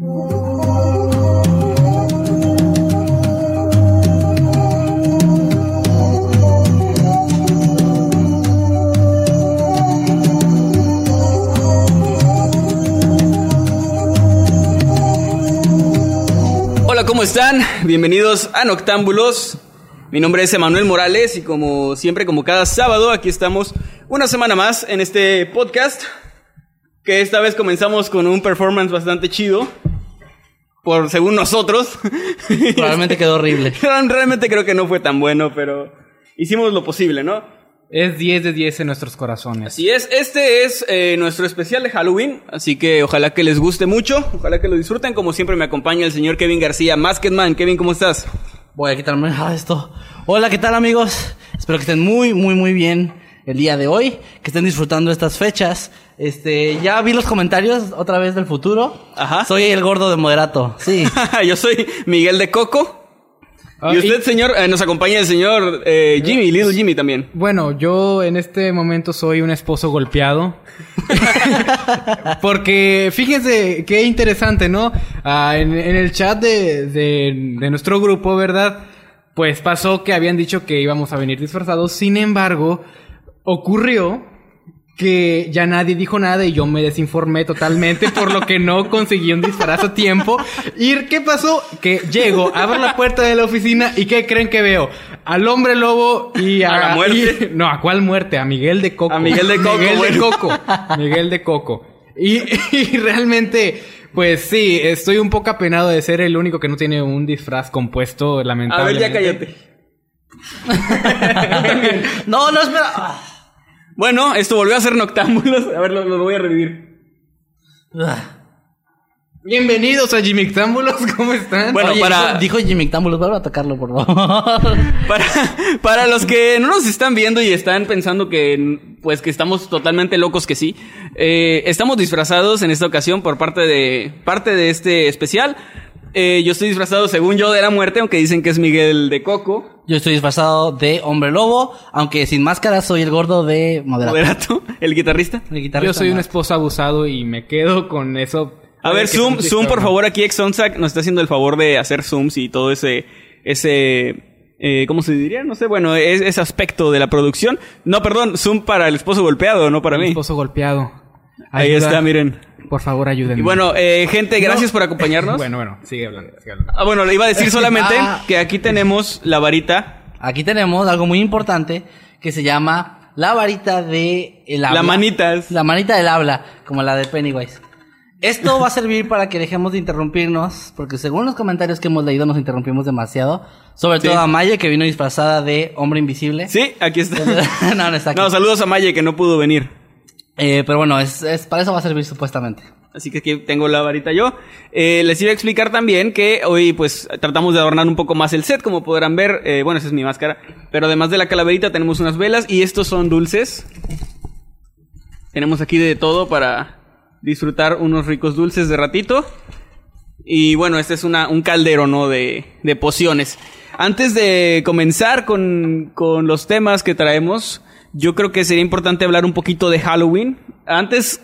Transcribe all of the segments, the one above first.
Hola, ¿cómo están? Bienvenidos a Noctámbulos. Mi nombre es Emanuel Morales y como siempre, como cada sábado, aquí estamos una semana más en este podcast, que esta vez comenzamos con un performance bastante chido, por según nosotros. Probablemente quedó horrible. Realmente creo que no fue tan bueno, pero hicimos lo posible, ¿no? Es 10 de 10 en nuestros corazones. Así es, este es eh, nuestro especial de Halloween, así que ojalá que les guste mucho, ojalá que lo disfruten. Como siempre me acompaña el señor Kevin García, Masketman. Kevin, ¿cómo estás? Voy a quitarme ah, esto. Hola, ¿qué tal amigos? Espero que estén muy, muy, muy bien el día de hoy, que estén disfrutando estas fechas. Este, ya vi los comentarios otra vez del futuro. Ajá. Soy el gordo de moderato. Sí. Yo soy Miguel de Coco. Ah, y usted, señor, eh, nos acompaña el señor eh, Jimmy, Little Jimmy también. Bueno, yo en este momento soy un esposo golpeado. Porque fíjense qué interesante, ¿no? Ah, en, en el chat de, de, de nuestro grupo, ¿verdad? Pues pasó que habían dicho que íbamos a venir disfrazados. Sin embargo, ocurrió que ya nadie dijo nada y yo me desinformé totalmente por lo que no conseguí un disfraz a tiempo. ¿Y qué pasó? Que llego, abro la puerta de la oficina y ¿qué creen que veo? Al hombre lobo y a... ¿A la muerte? y- no, ¿a cuál muerte? A Miguel de Coco. A Miguel de Coco, Miguel de. Coco. Miguel de Coco. Y, y realmente... Pues sí, estoy un poco apenado de ser el único que no tiene un disfraz compuesto, A ver, lamentablemente. ya cállate. no, no, espera. Bueno, esto volvió a ser Noctámbulos. A ver, lo, lo voy a revivir. Ah. Bienvenidos a Jimmy Támbulos, ¿cómo están? Bueno, Oye, para- dijo, dijo Jimmy Támbulos, vuelve a tocarlo, por favor. Para, para los que no nos están viendo y están pensando que, pues, que estamos totalmente locos que sí, eh, estamos disfrazados en esta ocasión por parte de, parte de este especial. Eh, yo estoy disfrazado, según yo, de la muerte, aunque dicen que es Miguel de Coco, Yo estoy disfrazado de hombre lobo, aunque sin máscara soy el gordo de moderato. moderato, el guitarrista. El guitarrista Yo soy un esposo abusado y me quedo con eso. A ver, zoom, zoom, por favor, aquí Exonsac nos está haciendo el favor de hacer zooms y todo ese, ese, eh, ¿cómo se diría? No sé, bueno, es- ese aspecto de la producción. No, perdón, zoom para el esposo golpeado, no para Un mí. esposo golpeado. Ahí Ayuda. está, miren. Por favor, ayúdenme. Y bueno, eh, gente, gracias por acompañarnos. Bueno, bueno, sigue hablando. Sigue hablando. Ah, bueno, le iba a decir solamente Ah. que aquí tenemos la varita, Aquí tenemos algo muy importante que se llama la varita de el habla. la manitas. La manita del habla, como la de Pennywise. Esto va a servir para que dejemos de interrumpirnos, porque según los comentarios que hemos leído nos interrumpimos demasiado. Sobre Sí. todo a Maya, que vino disfrazada de hombre invisible. Sí, aquí está. no, no está aquí. No, saludos a Maye que no pudo venir. Eh, pero bueno, es, es- para eso va a servir supuestamente. Así que aquí tengo la varita yo. Eh, les iba a explicar también que hoy pues tratamos de adornar un poco más el set, como podrán ver. Eh, bueno, esa es mi máscara. Pero además de la calaverita tenemos unas velas y estos son dulces. Tenemos aquí de todo para disfrutar unos ricos dulces de ratito. Y bueno, este es una, un caldero, ¿no? De, de pociones. Antes de comenzar con, con los temas que traemos, yo creo que sería importante hablar un poquito de Halloween. Antes,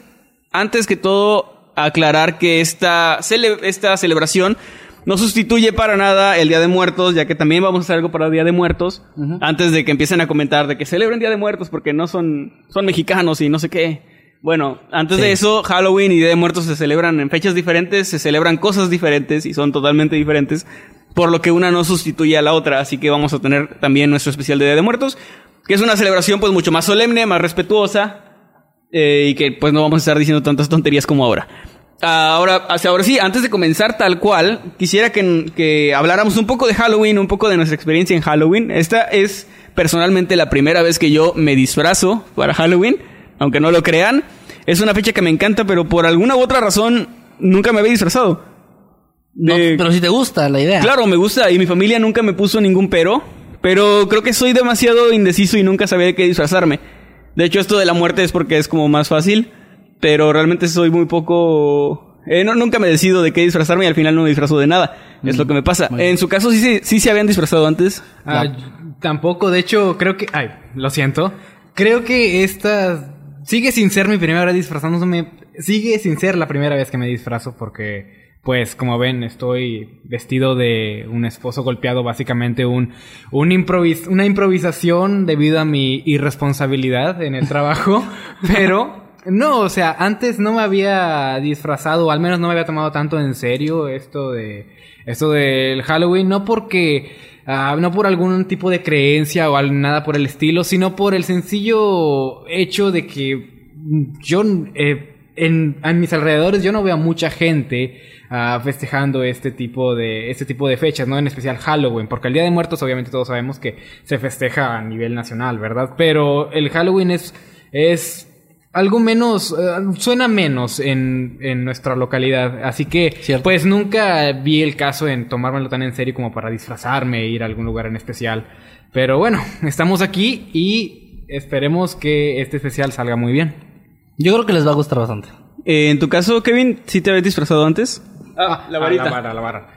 antes que todo, aclarar que esta, cele- esta celebración no sustituye para nada el Día de Muertos, ya que también vamos a hacer algo para el Día de Muertos. Antes de que empiecen a comentar de que celebren Día de Muertos porque no son, son mexicanos y no sé qué. Bueno, antes de eso, Halloween y Día de Muertos se celebran en fechas diferentes, se celebran cosas diferentes y son totalmente diferentes, por lo que una no sustituye a la otra, así que vamos a tener también nuestro especial de Día de Muertos, que es una celebración pues mucho más solemne, más respetuosa, eh, y que pues no vamos a estar diciendo tantas tonterías como ahora. Ahora, hacia ahora sí, antes de comenzar tal cual, quisiera que, que habláramos un poco de Halloween, un poco de nuestra experiencia en Halloween. Esta es personalmente la primera vez que yo me disfrazo para Halloween, aunque no lo crean. Es una fecha que me encanta, pero por alguna u otra razón nunca me había disfrazado. No, pero si te gusta la idea. Claro, me gusta y mi familia nunca me puso ningún pero, pero creo que soy demasiado indeciso y nunca sabía de qué disfrazarme. De hecho, esto de la muerte es porque es como más fácil, pero realmente soy muy poco... eh, no, nunca me decido de qué disfrazarme y al final no me disfrazo de nada. Es lo que me pasa. muy bien. En su caso, sí, se- sí se habían disfrazado antes. Ah, tampoco, de hecho, creo que. Ay, lo siento. Creo que esta. Sigue sin ser mi primera vez disfrazándome. Sigue sin ser la primera vez que me disfrazo porque. Pues como ven, estoy vestido de un esposo golpeado, básicamente un, un improvis una improvisación debido a mi irresponsabilidad en el trabajo. pero no, o sea, antes no me había disfrazado, o al menos no me había tomado tanto en serio esto de esto del Halloween, no porque ah, no por algún tipo de creencia o nada por el estilo, sino por el sencillo hecho de que mm, yo eh, en, a mis alrededores yo no veo a mucha gente ah, festejando este tipo de este tipo de fechas, no en especial Halloween, porque el Día de Muertos obviamente todos sabemos que se festeja a nivel nacional, ¿verdad? Pero el Halloween es es algo menos, eh, suena menos en, en nuestra localidad. Así que, Cierto. pues nunca vi el caso en tomármelo tan en serio como para disfrazarme e ir a algún lugar en especial. Pero bueno, estamos aquí y esperemos que este especial salga muy bien. Yo creo que les va a gustar bastante. Eh, en tu caso, Kevin, ¿sí te habías disfrazado antes? Ah, la varita. la vara, la vara.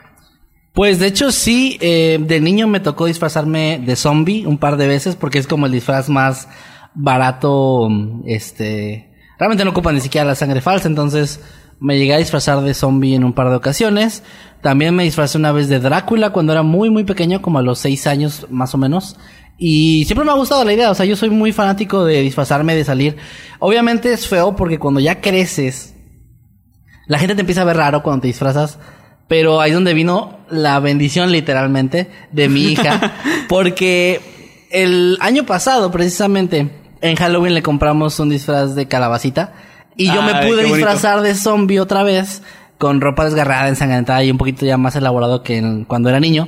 Pues de hecho sí, eh, de niño me tocó disfrazarme de zombie un par de veces porque es como el disfraz más barato, este... Realmente no ocupa ni siquiera la sangre falsa, entonces me llegué a disfrazar de zombie en un par de ocasiones. También me disfrazé una vez de Drácula cuando era muy muy pequeño, como a los seis años más o menos. Y siempre me ha gustado la idea, o sea, yo soy muy fanático de disfrazarme, de salir. Obviamente es feo porque cuando ya creces, la gente te empieza a ver raro cuando te disfrazas, pero ahí es donde vino la bendición literalmente de mi hija, porque el año pasado precisamente en Halloween le compramos un disfraz de calabacita y yo me pude disfrazar de zombie otra vez con ropa desgarrada, ensangrentada y un poquito ya más elaborado que en- cuando era niño.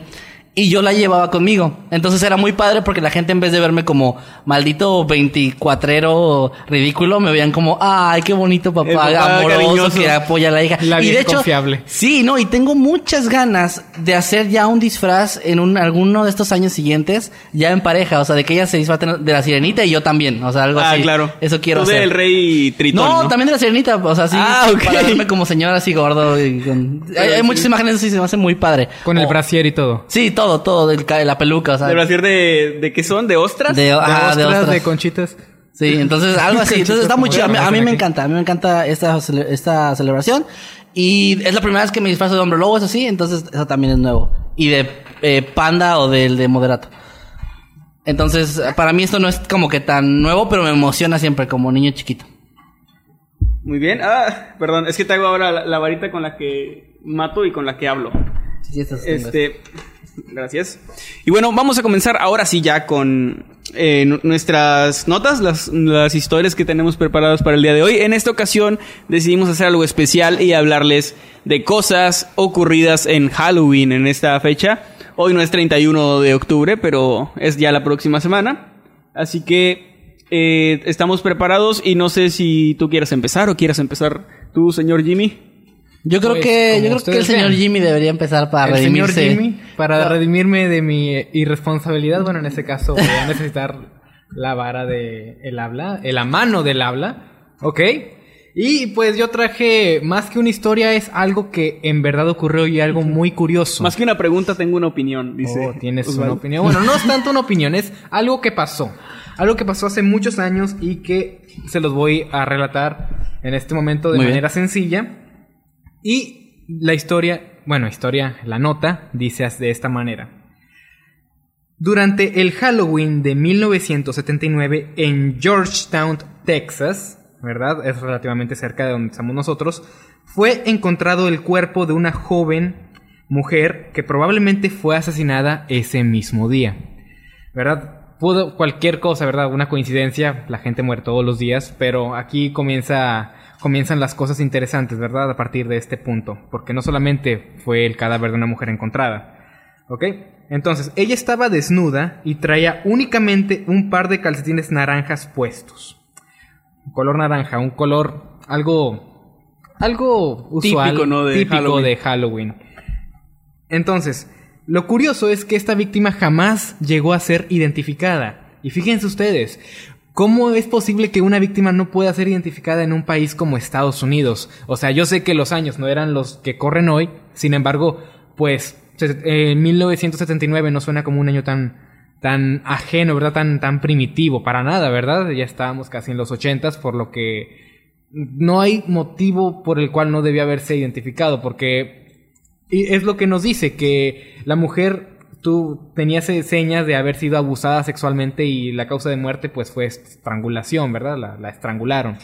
Y yo la llevaba conmigo. Entonces era muy padre porque la gente en vez de verme como maldito 24ero ridículo, me veían como, ay, qué bonito papá, amoroso cariñoso. que apoya a la hija. La y de hecho, confiable. sí, no, y tengo muchas ganas de hacer ya un disfraz en un, alguno de estos años siguientes, ya en pareja, o sea, de que ella se disfrace de la sirenita y yo también, o sea, algo Ah, así. claro. Eso quiero Tú hacer. del rey Tritón, no, ¿no? también de la sirenita, o sea, sí, Ah, ok. para verme como señora así gordo. y con- hay, hay muchas imágenes así, se me hace muy padre. Con el O- brasier y todo. Sí, todo, todo, del ca- la peluca, o sea. ¿De brasier de, de qué son? ¿De ostras? de, De ah, de ostras, ostras. de conchitas. Sí, entonces algo así. Entonces está muy chido. A mí, a mí me encanta, a mí me encanta esta, cele- esta celebración. Y es la primera vez que me disfrazo de hombre lobo, eso sí, entonces eso también es nuevo. Y de eh, panda o del de moderato. Entonces, para mí esto no es como que tan nuevo, pero me emociona siempre como niño chiquito. Muy bien. Ah, perdón, es que te hago ahora la, la varita con la que mato y con la que hablo. Sí, sí. Este, gracias. Y bueno, vamos a comenzar ahora sí ya con eh, nu- nuestras notas, las, las historias que tenemos preparadas para el día de hoy. En esta ocasión decidimos hacer algo especial y hablarles de cosas ocurridas en Halloween en esta fecha. Hoy no es 31 de octubre, pero es ya la próxima semana. Así que eh, estamos preparados y no sé si tú quieras empezar o quieras empezar tú, señor Jimmy. Yo creo Pues, que, yo creo que el señor vean. Jimmy debería empezar para el señor. Jimmy, para redimirme de mi irresponsabilidad, bueno, en este caso voy a necesitar la vara de el habla, la mano del habla, ¿ok? Y pues yo traje, más que una historia, es algo que en verdad ocurrió y algo muy curioso. Más que una pregunta, tengo una opinión, dice. Oh, tienes Osvaldo. una opinión. Bueno, no es tanto una opinión, es algo que pasó. Algo que pasó hace muchos años y que se los voy a relatar en este momento de Muy bien. manera sencilla. Y la historia, bueno, historia, la nota dice de esta manera. Durante el Halloween de 1979 en Georgetown, Texas, ¿verdad? Es relativamente cerca de donde estamos nosotros, fue encontrado el cuerpo de una joven mujer que probablemente fue asesinada ese mismo día. ¿Verdad? Pudo cualquier cosa, ¿verdad? Una coincidencia, la gente muere todos los días, pero aquí comienza comienzan las cosas interesantes, ¿verdad? A partir de este punto, porque no solamente fue el cadáver de una mujer encontrada. ¿Ok? Entonces, ella estaba desnuda y traía únicamente un par de calcetines naranjas puestos. Un color naranja, un color algo, algo usual, Típico, ¿no? de típico Halloween. de Halloween. Entonces, lo curioso es que esta víctima jamás llegó a ser identificada. Y fíjense ustedes, ¿cómo es posible que una víctima no pueda ser identificada en un país como Estados Unidos? O sea, yo sé que los años no eran los que corren hoy, sin embargo, pues eh, 1979 no suena como un año tan tan ajeno, ¿verdad? Tan tan primitivo para nada, ¿verdad? Ya estábamos casi en los 80s, por lo que no hay motivo por el cual no debía haberse identificado, porque es lo que nos dice que la mujer tú tenías eh, señas de haber sido abusada sexualmente y la causa de muerte pues fue estrangulación, ¿verdad? La, la estrangularon.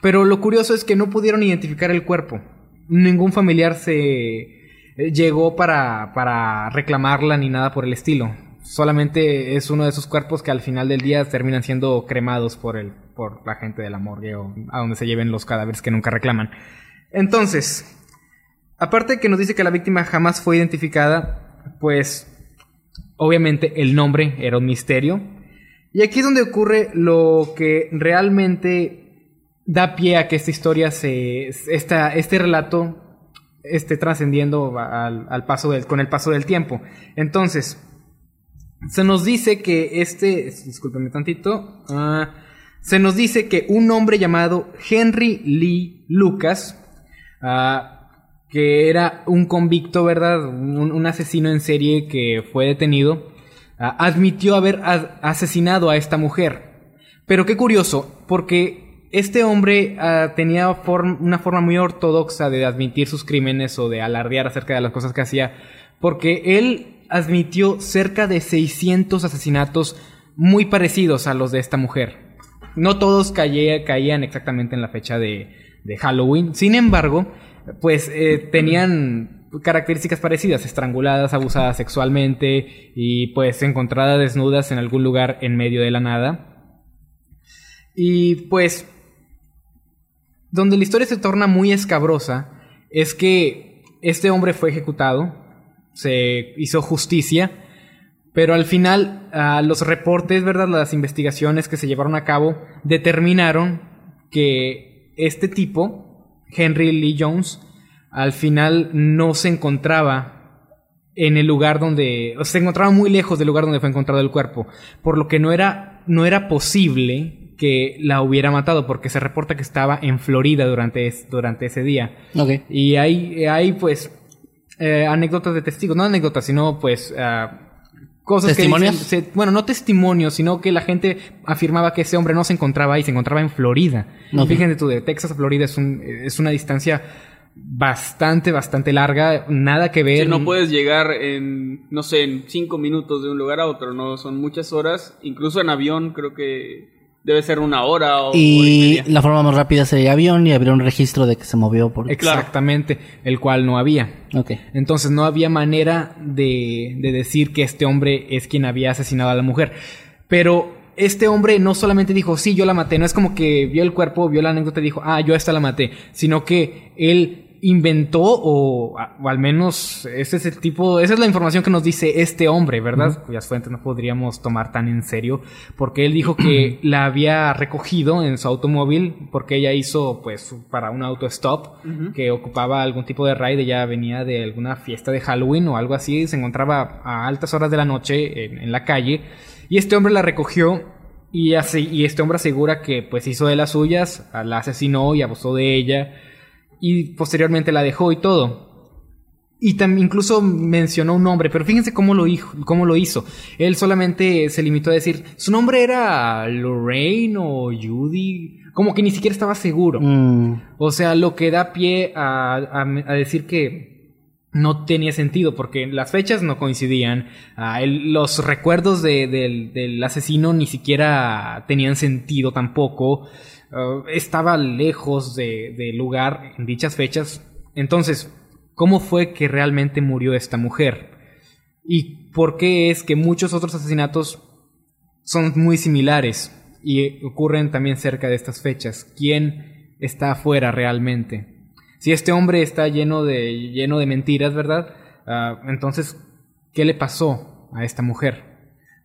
Pero lo curioso es que no pudieron identificar el cuerpo. Ningún familiar se eh, llegó para, para reclamarla ni nada por el estilo. Solamente es uno de esos cuerpos que al final del día terminan siendo cremados por el, por la gente de la morgue o a donde se lleven los cadáveres que nunca reclaman. Entonces, aparte de que nos dice que la víctima jamás fue identificada, pues obviamente el nombre era un misterio. Y aquí es donde ocurre lo que realmente da pie a que esta historia se. Esta, este relato esté trascendiendo al, paso del, con el paso del tiempo. Entonces, se nos dice que este. Discúlpeme tantito. ah, se nos dice que un hombre llamado Henry Lee Lucas. ah, que era un convicto, ¿verdad? Un, asesino en serie que fue detenido, ah, admitió haber asesinado a esta mujer. Pero qué curioso, porque este hombre ah, tenía una forma muy ortodoxa de admitir sus crímenes o de alardear acerca de las cosas que hacía, porque él admitió cerca de 600 asesinatos muy parecidos a los de esta mujer. No todos caía- caían exactamente en la fecha de, de Halloween. Sin embargo, pues eh, tenían características parecidas, estranguladas, abusadas sexualmente y pues encontradas desnudas en algún lugar en medio de la nada. Y pues donde la historia se torna muy escabrosa es que este hombre fue ejecutado, se hizo justicia, pero al final ah, los reportes, ¿verdad? Las investigaciones que se llevaron a cabo determinaron que este tipo, Henry Lee Jones, al final no se encontraba en el lugar donde, se encontraba muy lejos del lugar donde fue encontrado el cuerpo, por lo que no era, no era posible que la hubiera matado, porque se reporta que estaba en Florida durante, es- durante ese día. Y hay, hay pues, eh, anécdotas de testigos, no anécdotas, sino pues, ah, cosas ¿Testimonios? que dicen- se- bueno, no testimonios, sino que la gente afirmaba que ese hombre no se encontraba ahí, se encontraba en Florida. Ok. Fíjense tú, de Texas a Florida es, un, es una distancia bastante, bastante larga, nada que ver. Sí, no puedes llegar en, no sé, en cinco minutos de un lugar a otro, ¿no? Son muchas horas. Incluso en avión creo que debe ser una hora o hora y la forma más rápida sería avión y habría un registro de que se movió por... Exactamente, el cual no había. Ok. Entonces no había manera de, de decir que este hombre es quien había asesinado a la mujer. Pero este hombre no solamente dijo, sí, yo la maté, no es como que vio el cuerpo, vio la anécdota y dijo, ah, yo a esta la maté, sino que él inventó o, o al menos ese es el tipo, esa es la información que nos dice este hombre, ¿verdad? Cuyas fuentes no podríamos tomar tan en serio, porque él dijo que la había recogido en su automóvil porque ella hizo pues para un auto stop que ocupaba algún tipo de ride, ella venía de alguna fiesta de Halloween o algo así, se encontraba a altas horas de la noche en, en la calle y este hombre la recogió y, así, y este hombre asegura que pues hizo de las suyas, la asesinó y abusó de ella y posteriormente la dejó y todo. Y también incluso mencionó un nombre, pero fíjense cómo lo, hizo, cómo lo hizo. Él solamente se limitó a decir, su nombre era Lorraine o Judy, como que ni siquiera estaba seguro. Mm, O sea, lo que da pie a, a- a decir que no tenía sentido, porque las fechas no coincidían, ah, el- los recuerdos de- del, del asesino ni siquiera tenían sentido tampoco, ah, estaba lejos de- lugar en dichas fechas. Entonces, ¿cómo fue que realmente murió esta mujer? ¿Y por qué es que muchos otros asesinatos son muy similares y ocurren también cerca de estas fechas. ¿Quién está afuera realmente? Si este hombre está lleno de, lleno de mentiras, ¿verdad? Ah, entonces, ¿qué le pasó a esta mujer?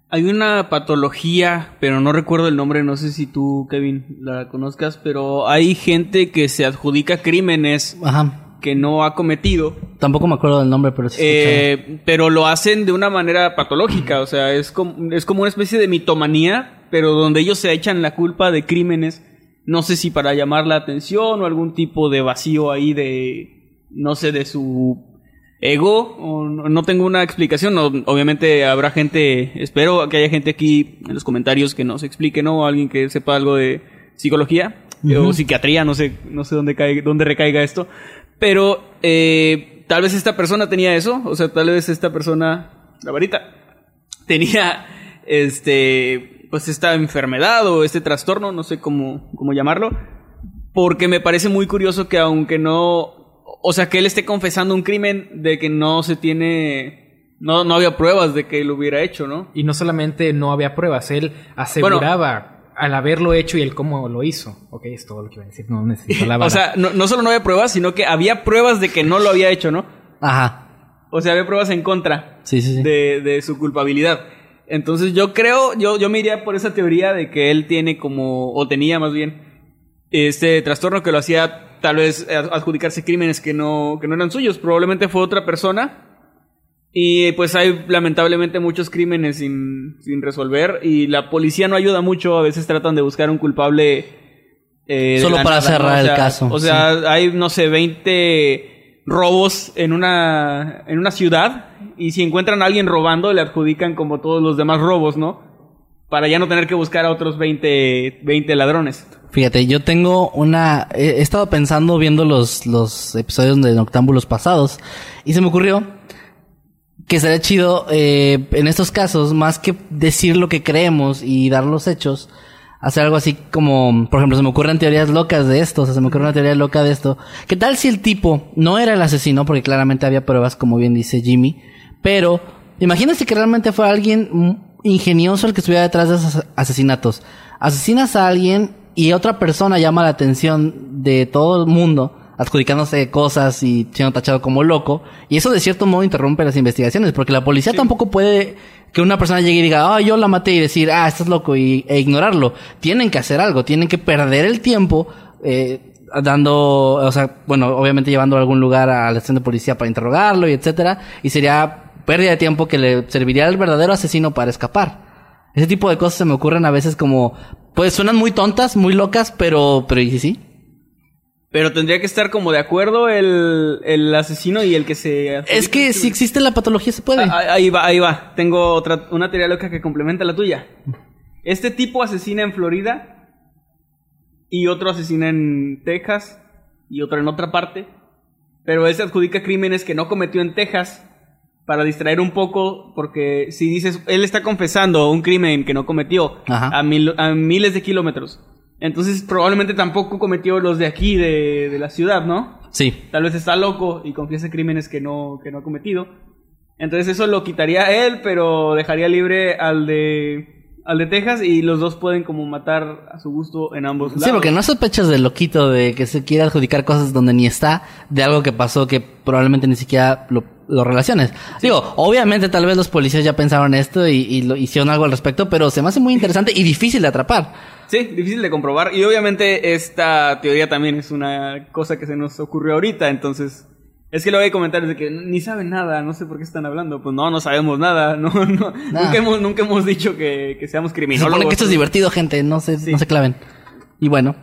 Hay una patología, pero no recuerdo el nombre, no sé si tú, Kevin, la conozcas, pero hay gente que se adjudica crímenes Ajá. que no ha cometido, Tampoco me acuerdo del nombre, pero sí. eh, pero lo hacen de una manera patológica, o sea, es como, es como una especie de mitomanía, pero donde ellos se echan la culpa de crímenes, no sé si para llamar la atención o algún tipo de vacío ahí de, no sé, de su ego, o no, tengo una explicación, no, obviamente habrá gente, espero que haya gente aquí en los comentarios que nos explique, ¿no? O alguien que sepa algo de psicología o psiquiatría, no sé, no sé dónde, cae, dónde recaiga esto, pero eh, tal vez esta persona tenía eso, o sea, tal vez esta persona, la varita, tenía este, pues esta enfermedad o este trastorno, no sé cómo, cómo llamarlo, porque me parece muy curioso que aunque no, o sea, que él esté confesando un crimen de que no se tiene, no, no había pruebas de que lo hubiera hecho, ¿no? Y no solamente no había pruebas, él aseguraba al haberlo hecho y el cómo lo hizo. Ok, es todo lo que iba a decir, no necesito la O sea, no, no solo no había pruebas, sino que había pruebas de que no lo había hecho, ¿no? Ajá. O sea, había pruebas en contra Sí, sí, sí. de, de su culpabilidad. Entonces yo creo, yo, yo me iría por esa teoría de que él tiene como, o tenía más bien, este trastorno que lo hacía tal vez ad- adjudicarse crímenes que no, que no eran suyos. Probablemente fue otra persona. Y pues hay lamentablemente muchos crímenes sin, sin resolver. Y la policía no ayuda mucho. A veces tratan de buscar un culpable. eh, Solo para nada, cerrar O el caso, O sea, hay, no sé, 20 robos en una, en una ciudad. Y si encuentran a alguien robando, le adjudican como todos los demás robos, ¿no? Para ya no tener que buscar a otros 20, 20 ladrones. Fíjate, yo tengo una... He estado pensando viendo los, los episodios de Noctámbulos pasados y se me ocurrió que sería chido eh, en estos casos, más que decir lo que creemos y dar los hechos, hacer algo así como, por ejemplo, se me ocurren teorías locas de esto, o sea, se me ocurre una teoría loca de esto. ¿Qué tal si el tipo no era el asesino? Porque claramente había pruebas, como bien dice Jimmy, pero imagínate que realmente fue alguien mm, ingenioso el que estuviera detrás de esos asesinatos. Asesinas a alguien y otra persona llama la atención de todo el mundo adjudicándose cosas y siendo tachado como loco. Y eso de cierto modo interrumpe las investigaciones, porque la policía tampoco puede que una persona llegue y diga, ah, yo la maté y decir, ah, estás loco y, e ignorarlo. Tienen que hacer algo, tienen que perder el tiempo eh, dando, o sea, bueno, obviamente llevando a algún lugar a la estación de policía para interrogarlo y etcétera. Y sería pérdida de tiempo que le serviría al verdadero asesino para escapar. Ese tipo de cosas se me ocurren a veces como, pues suenan muy tontas, muy locas, pero, pero ¿y si sí? Pero tendría que estar como de acuerdo el, el asesino y el que se... Es que si existe la patología se puede. Ah, Ahí va, ahí va. Tengo otra, una teoría loca que complementa la tuya. Este tipo asesina en Florida y otro asesina en Texas y otro en otra parte. Pero él se adjudica crímenes que no cometió en Texas para distraer un poco, porque si dices, él está confesando un crimen que no cometió a, mil- a miles de kilómetros. Entonces probablemente tampoco cometió los de aquí, de, de la ciudad, ¿no? Sí. Tal vez está loco y confiesa crímenes que no, que no ha cometido. Entonces eso lo quitaría a él, pero dejaría libre al de al de Texas y los dos pueden como matar a su gusto en ambos lados. Sí, porque no sospechas del loquito de que se quiere adjudicar cosas donde ni está, de algo que pasó que probablemente ni siquiera lo, lo relaciones. Digo, obviamente tal vez los policías ya pensaron esto y, y lo hicieron algo al respecto, pero se me hace muy interesante y difícil de atrapar. Sí, difícil de comprobar. Y obviamente esta teoría también es una cosa que se nos ocurrió ahorita, entonces... Es que luego hay comentarios de que ni saben nada, no sé por qué están hablando. Pues no, no sabemos nada, no, no. Nunca, hemos, nunca hemos dicho que, que seamos Se criminólogos. supone que esto es divertido, gente, no se, Sí. no se claven. Y bueno,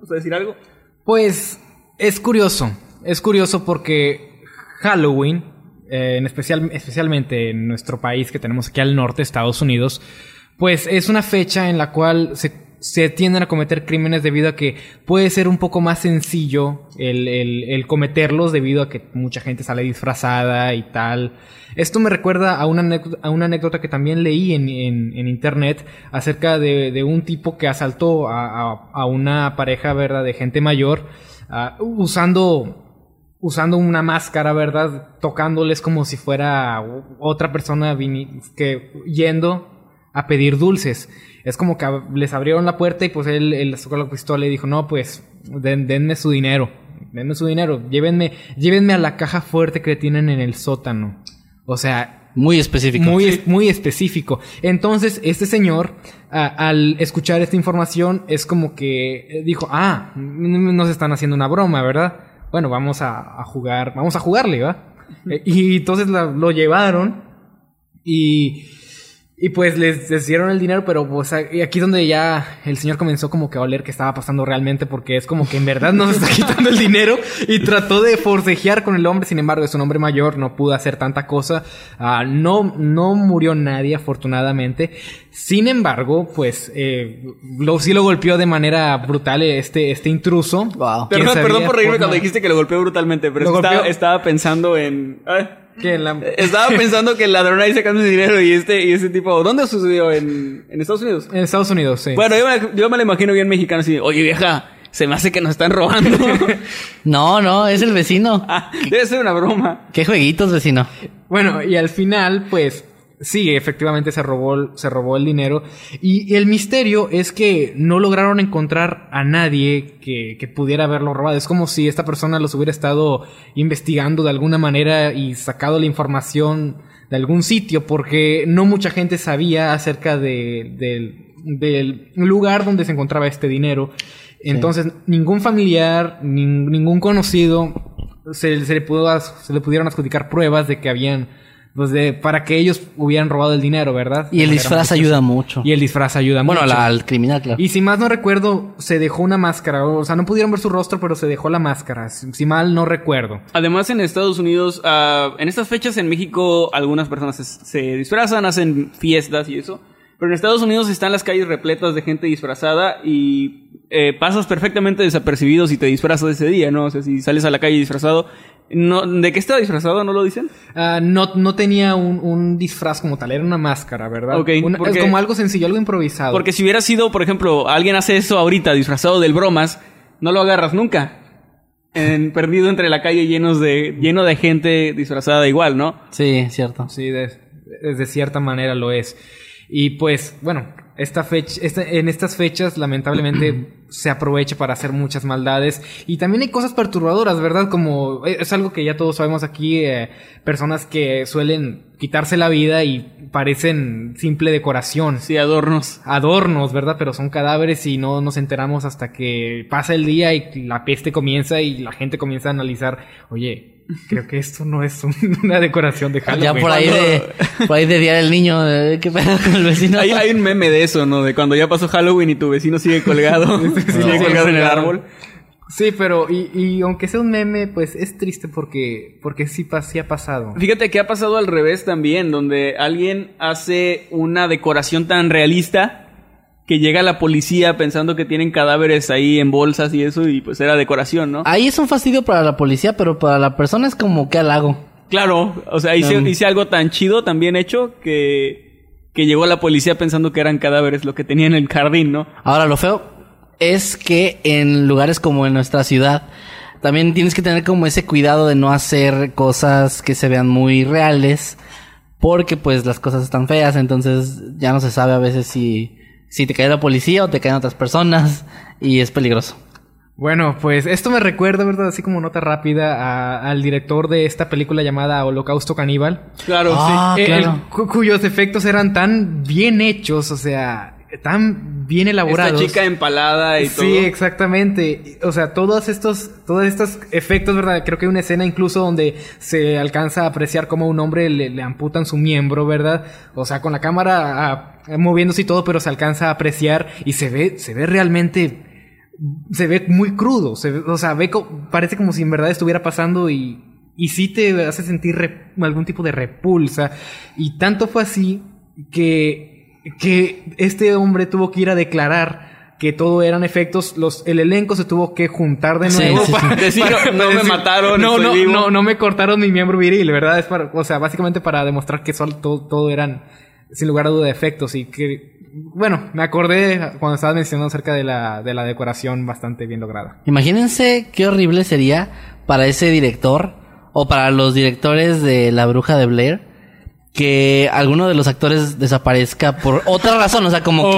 ¿Vas a decir algo? Pues es curioso, es curioso porque Halloween, eh, en especial, especialmente en nuestro país que tenemos aquí al norte, Estados Unidos, pues es una fecha en la cual se, se tienden a cometer crímenes debido a que puede ser un poco más sencillo el, el- cometerlos debido a que mucha gente sale disfrazada y tal. Esto me recuerda a una anécdota, a una anécdota que también leí en, en- en internet acerca de, de un tipo que asaltó a, a- una pareja, ¿verdad? De gente mayor, ah, usando, usando una máscara, ¿verdad? Tocándoles como si fuera otra persona que, yendo a pedir dulces. Es como que les abrieron la puerta y pues él, él sacó la pistola y dijo, no, pues den- denme su dinero. Denme su dinero. Llévenme, llévenme a la caja fuerte que tienen en el sótano. O sea, Muy específico. Muy, es- muy específico. Entonces, este señor, a- al escuchar esta información, es como que eh, dijo, ah, nos están haciendo una broma, ¿verdad? Bueno, vamos a, a jugar, vamos a jugarle, ¿va? Eh, y entonces la- lo llevaron y, y pues les, les dieron el dinero, pero pues aquí donde ya el señor comenzó como que a oler que estaba pasando realmente porque es como que en verdad nos está quitando el dinero y trató de forcejear con el hombre, sin embargo es un hombre mayor, no pudo hacer tanta cosa, Ah, no, no murió nadie afortunadamente, sin embargo pues eh, lo, sí lo golpeó de manera brutal este, este intruso. Wow. ¿Quién Perdón, perdón por reírme cuando dijiste que lo golpeó brutalmente, pero que estaba, golpeó. estaba pensando en... ay, Que en la- Estaba pensando que el ladrón ahí sacando su dinero y este, y ese tipo... ¿Dónde sucedió? ¿En, en Estados Unidos? en Estados Unidos, sí. Bueno, yo me, yo me lo imagino bien mexicano así, oye vieja, se me hace que nos están robando. No, no, es el vecino. Ah, Debe ser una broma. ¿Qué jueguitos, vecino? Bueno, y al final, pues, sí, efectivamente se robó, se robó el dinero. Y el misterio es que no lograron encontrar a nadie que, que pudiera haberlo robado. Es como si esta persona los hubiera estado investigando de alguna manera y sacado la información de algún sitio, porque no mucha gente sabía acerca de, del, del lugar donde se encontraba este dinero. Entonces, ningún familiar, nin- ningún conocido se, se le pudo se le pudieron adjudicar pruebas de que habían pues de para que ellos hubieran robado el dinero, ¿verdad? Y el disfraz ayuda mucho. Y el disfraz ayuda Bueno, mucho. la- al criminal, claro. Y si más no recuerdo, se dejó una máscara. O sea, no pudieron ver su rostro, pero se dejó la máscara. Si, mal no recuerdo. Además, en Estados Unidos, ah, en estas fechas en México, algunas personas se, se disfrazan, hacen fiestas y eso. Pero en Estados Unidos están las calles repletas de gente disfrazada y eh, pasas perfectamente desapercibido si te disfrazas ese día, ¿no? O sea, si sales a la calle disfrazado. No, ¿De qué estaba disfrazado? ¿No lo dicen? Ah, no, no tenía un, un disfraz como tal, era una máscara, ¿verdad? Ok, Una- porque- es como algo sencillo, algo improvisado. Porque si hubiera sido, por ejemplo, alguien hace eso ahorita disfrazado del bromas, no lo agarras nunca. En- perdido entre la calle llenos de, lleno de gente disfrazada igual, ¿no? Sí, cierto. Sí, de- de cierta manera lo es. Y pues, bueno, esta fecha, esta- en estas fechas, lamentablemente, se aprovecha para hacer muchas maldades. Y también hay cosas perturbadoras, ¿verdad? Como eh, es algo que ya todos sabemos aquí, eh, personas que suelen quitarse la vida y parecen simple decoración. Sí, adornos. Adornos, ¿verdad? Pero son cadáveres y no nos enteramos hasta que pasa el día y la peste comienza y la gente comienza a analizar, oye, creo que esto no es un- una decoración de Halloween. Ya por ahí de, por ahí de día del niño, ¿qué pedo con el vecino? Hay, hay un meme de eso, ¿no? De cuando ya pasó Halloween y tu vecino sigue colgado. sigue Sí, colgado en el árbol. Sí, pero y, y aunque sea un meme, pues es triste porque porque sí, pa- sí ha pasado. Fíjate que ha pasado al revés también, donde alguien hace una decoración tan realista que llega la policía pensando que tienen cadáveres ahí en bolsas y eso, y pues era decoración, ¿no? Ahí es un fastidio para la policía, pero para la persona es como que halago. Claro, o sea, hice, Um. hice algo tan chido, tan bien hecho, que, que llegó la policía pensando que eran cadáveres lo que tenía en el jardín, ¿no? Ahora, lo feo es que en lugares como en nuestra ciudad, también tienes que tener como ese cuidado de no hacer cosas que se vean muy reales, porque pues las cosas están feas, entonces ya no se sabe a veces si, si te cae la policía o te caen otras personas, y es peligroso. Bueno, pues esto me recuerda, ¿verdad? Así como nota rápida a- al director de esta película llamada Holocausto Caníbal. Claro, Ah, Eh, claro. el- cu- cuyos efectos eran tan bien hechos, o sea, tan bien sí. elaborados. Esta chica empalada y todo. Sí, exactamente. O sea, todos estos, todos estos efectos, ¿verdad? Creo que hay una escena incluso donde se alcanza a apreciar cómo a un hombre le, le amputan su miembro, ¿verdad? O sea, con la cámara moviéndose y todo, pero se alcanza a apreciar y se ve, se ve realmente, se ve muy crudo. Se ve- o sea, ve, co- parece como si en verdad estuviera pasando y, y sí te hace sentir algún tipo de repulsa. Y tanto fue así que, que este hombre tuvo que ir a declarar que todo eran efectos, los, el elenco se tuvo que juntar de nuevo sí, para sí. Decir, no me mataron, no, estoy no, vivo. no, no me cortaron mi miembro viril, ¿verdad? Es para, o sea, básicamente para demostrar que todo, todo eran, sin lugar a duda, efectos y que, bueno, me acordé cuando estabas mencionando acerca de la, de la decoración bastante bien lograda. Imagínense qué horrible sería para ese director o para los directores de La Bruja de Blair que alguno de los actores desaparezca por otra razón, o sea, como Oh,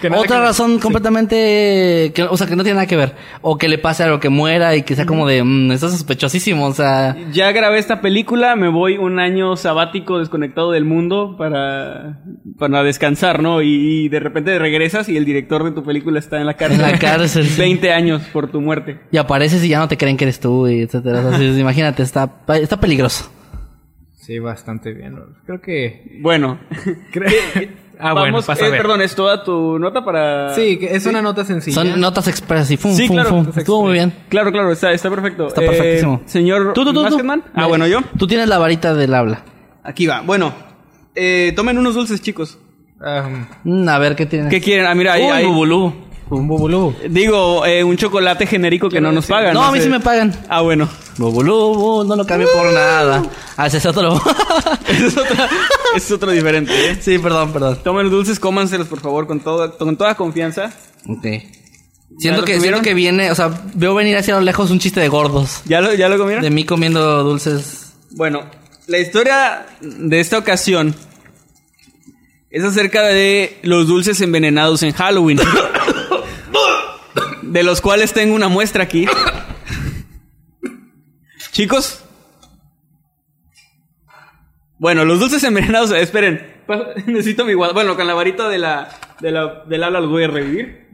que, que otra que razón completamente, que, o sea, que no tiene nada que ver, o que le pase algo que muera y que sea como de, mm, eso es sospechosísimo, o sea, Ya grabé esta película, me voy un año sabático desconectado del mundo para, para descansar, ¿no? Y, y de repente regresas y el director de tu película está en la cárcel. En la cárcel, sí. 20 años por tu muerte. y apareces y ya no te creen que eres tú, y etcétera. O sea, sí, imagínate, está, está peligroso. Sí, bastante bien. Creo que... Bueno. creo- ah, bueno, Vamos, a eh, ver. perdón, ¿es toda tu nota para...? Sí, que es una nota sencilla. Son notas expresas y fum, Sí, fum, claro, fum. Estuvo muy bien. Claro, claro, está, está perfecto. Está Eh, perfectísimo. señor Tú, tú, tú. Ah, bueno, yo. Tú tienes la varita del habla. Aquí va. Bueno, eh, tomen unos dulces, chicos. Ah, Mm, a ver qué tienes. ¿Qué quieren? Ah, mira, ahí Uy, hay... bubulú. Un bubulú. Digo, eh, un chocolate genérico que no nos pagan. No, a mí sé. sí me pagan. Ah, bueno. Bubulú, bu, no lo cambio por nada. Ah, ese es otro. Ese es, otra- ese es otro diferente, ¿eh? sí, perdón, perdón. Tomen los dulces, cómanselos, por favor, con toda, con toda confianza. Ok. ¿Ya Siento que, siento que viene, o sea, veo venir hacia lo lejos un chiste de gordos. ¿Ya lo, ya lo comieron? De mí comiendo dulces. Bueno, la historia de esta ocasión es acerca de los dulces envenenados en Halloween. de los cuales tengo una muestra aquí. Chicos. Bueno, los dulces envenenados, esperen. Necesito mi guad- Bueno, con la varita de la, de la, del ala los voy a revivir.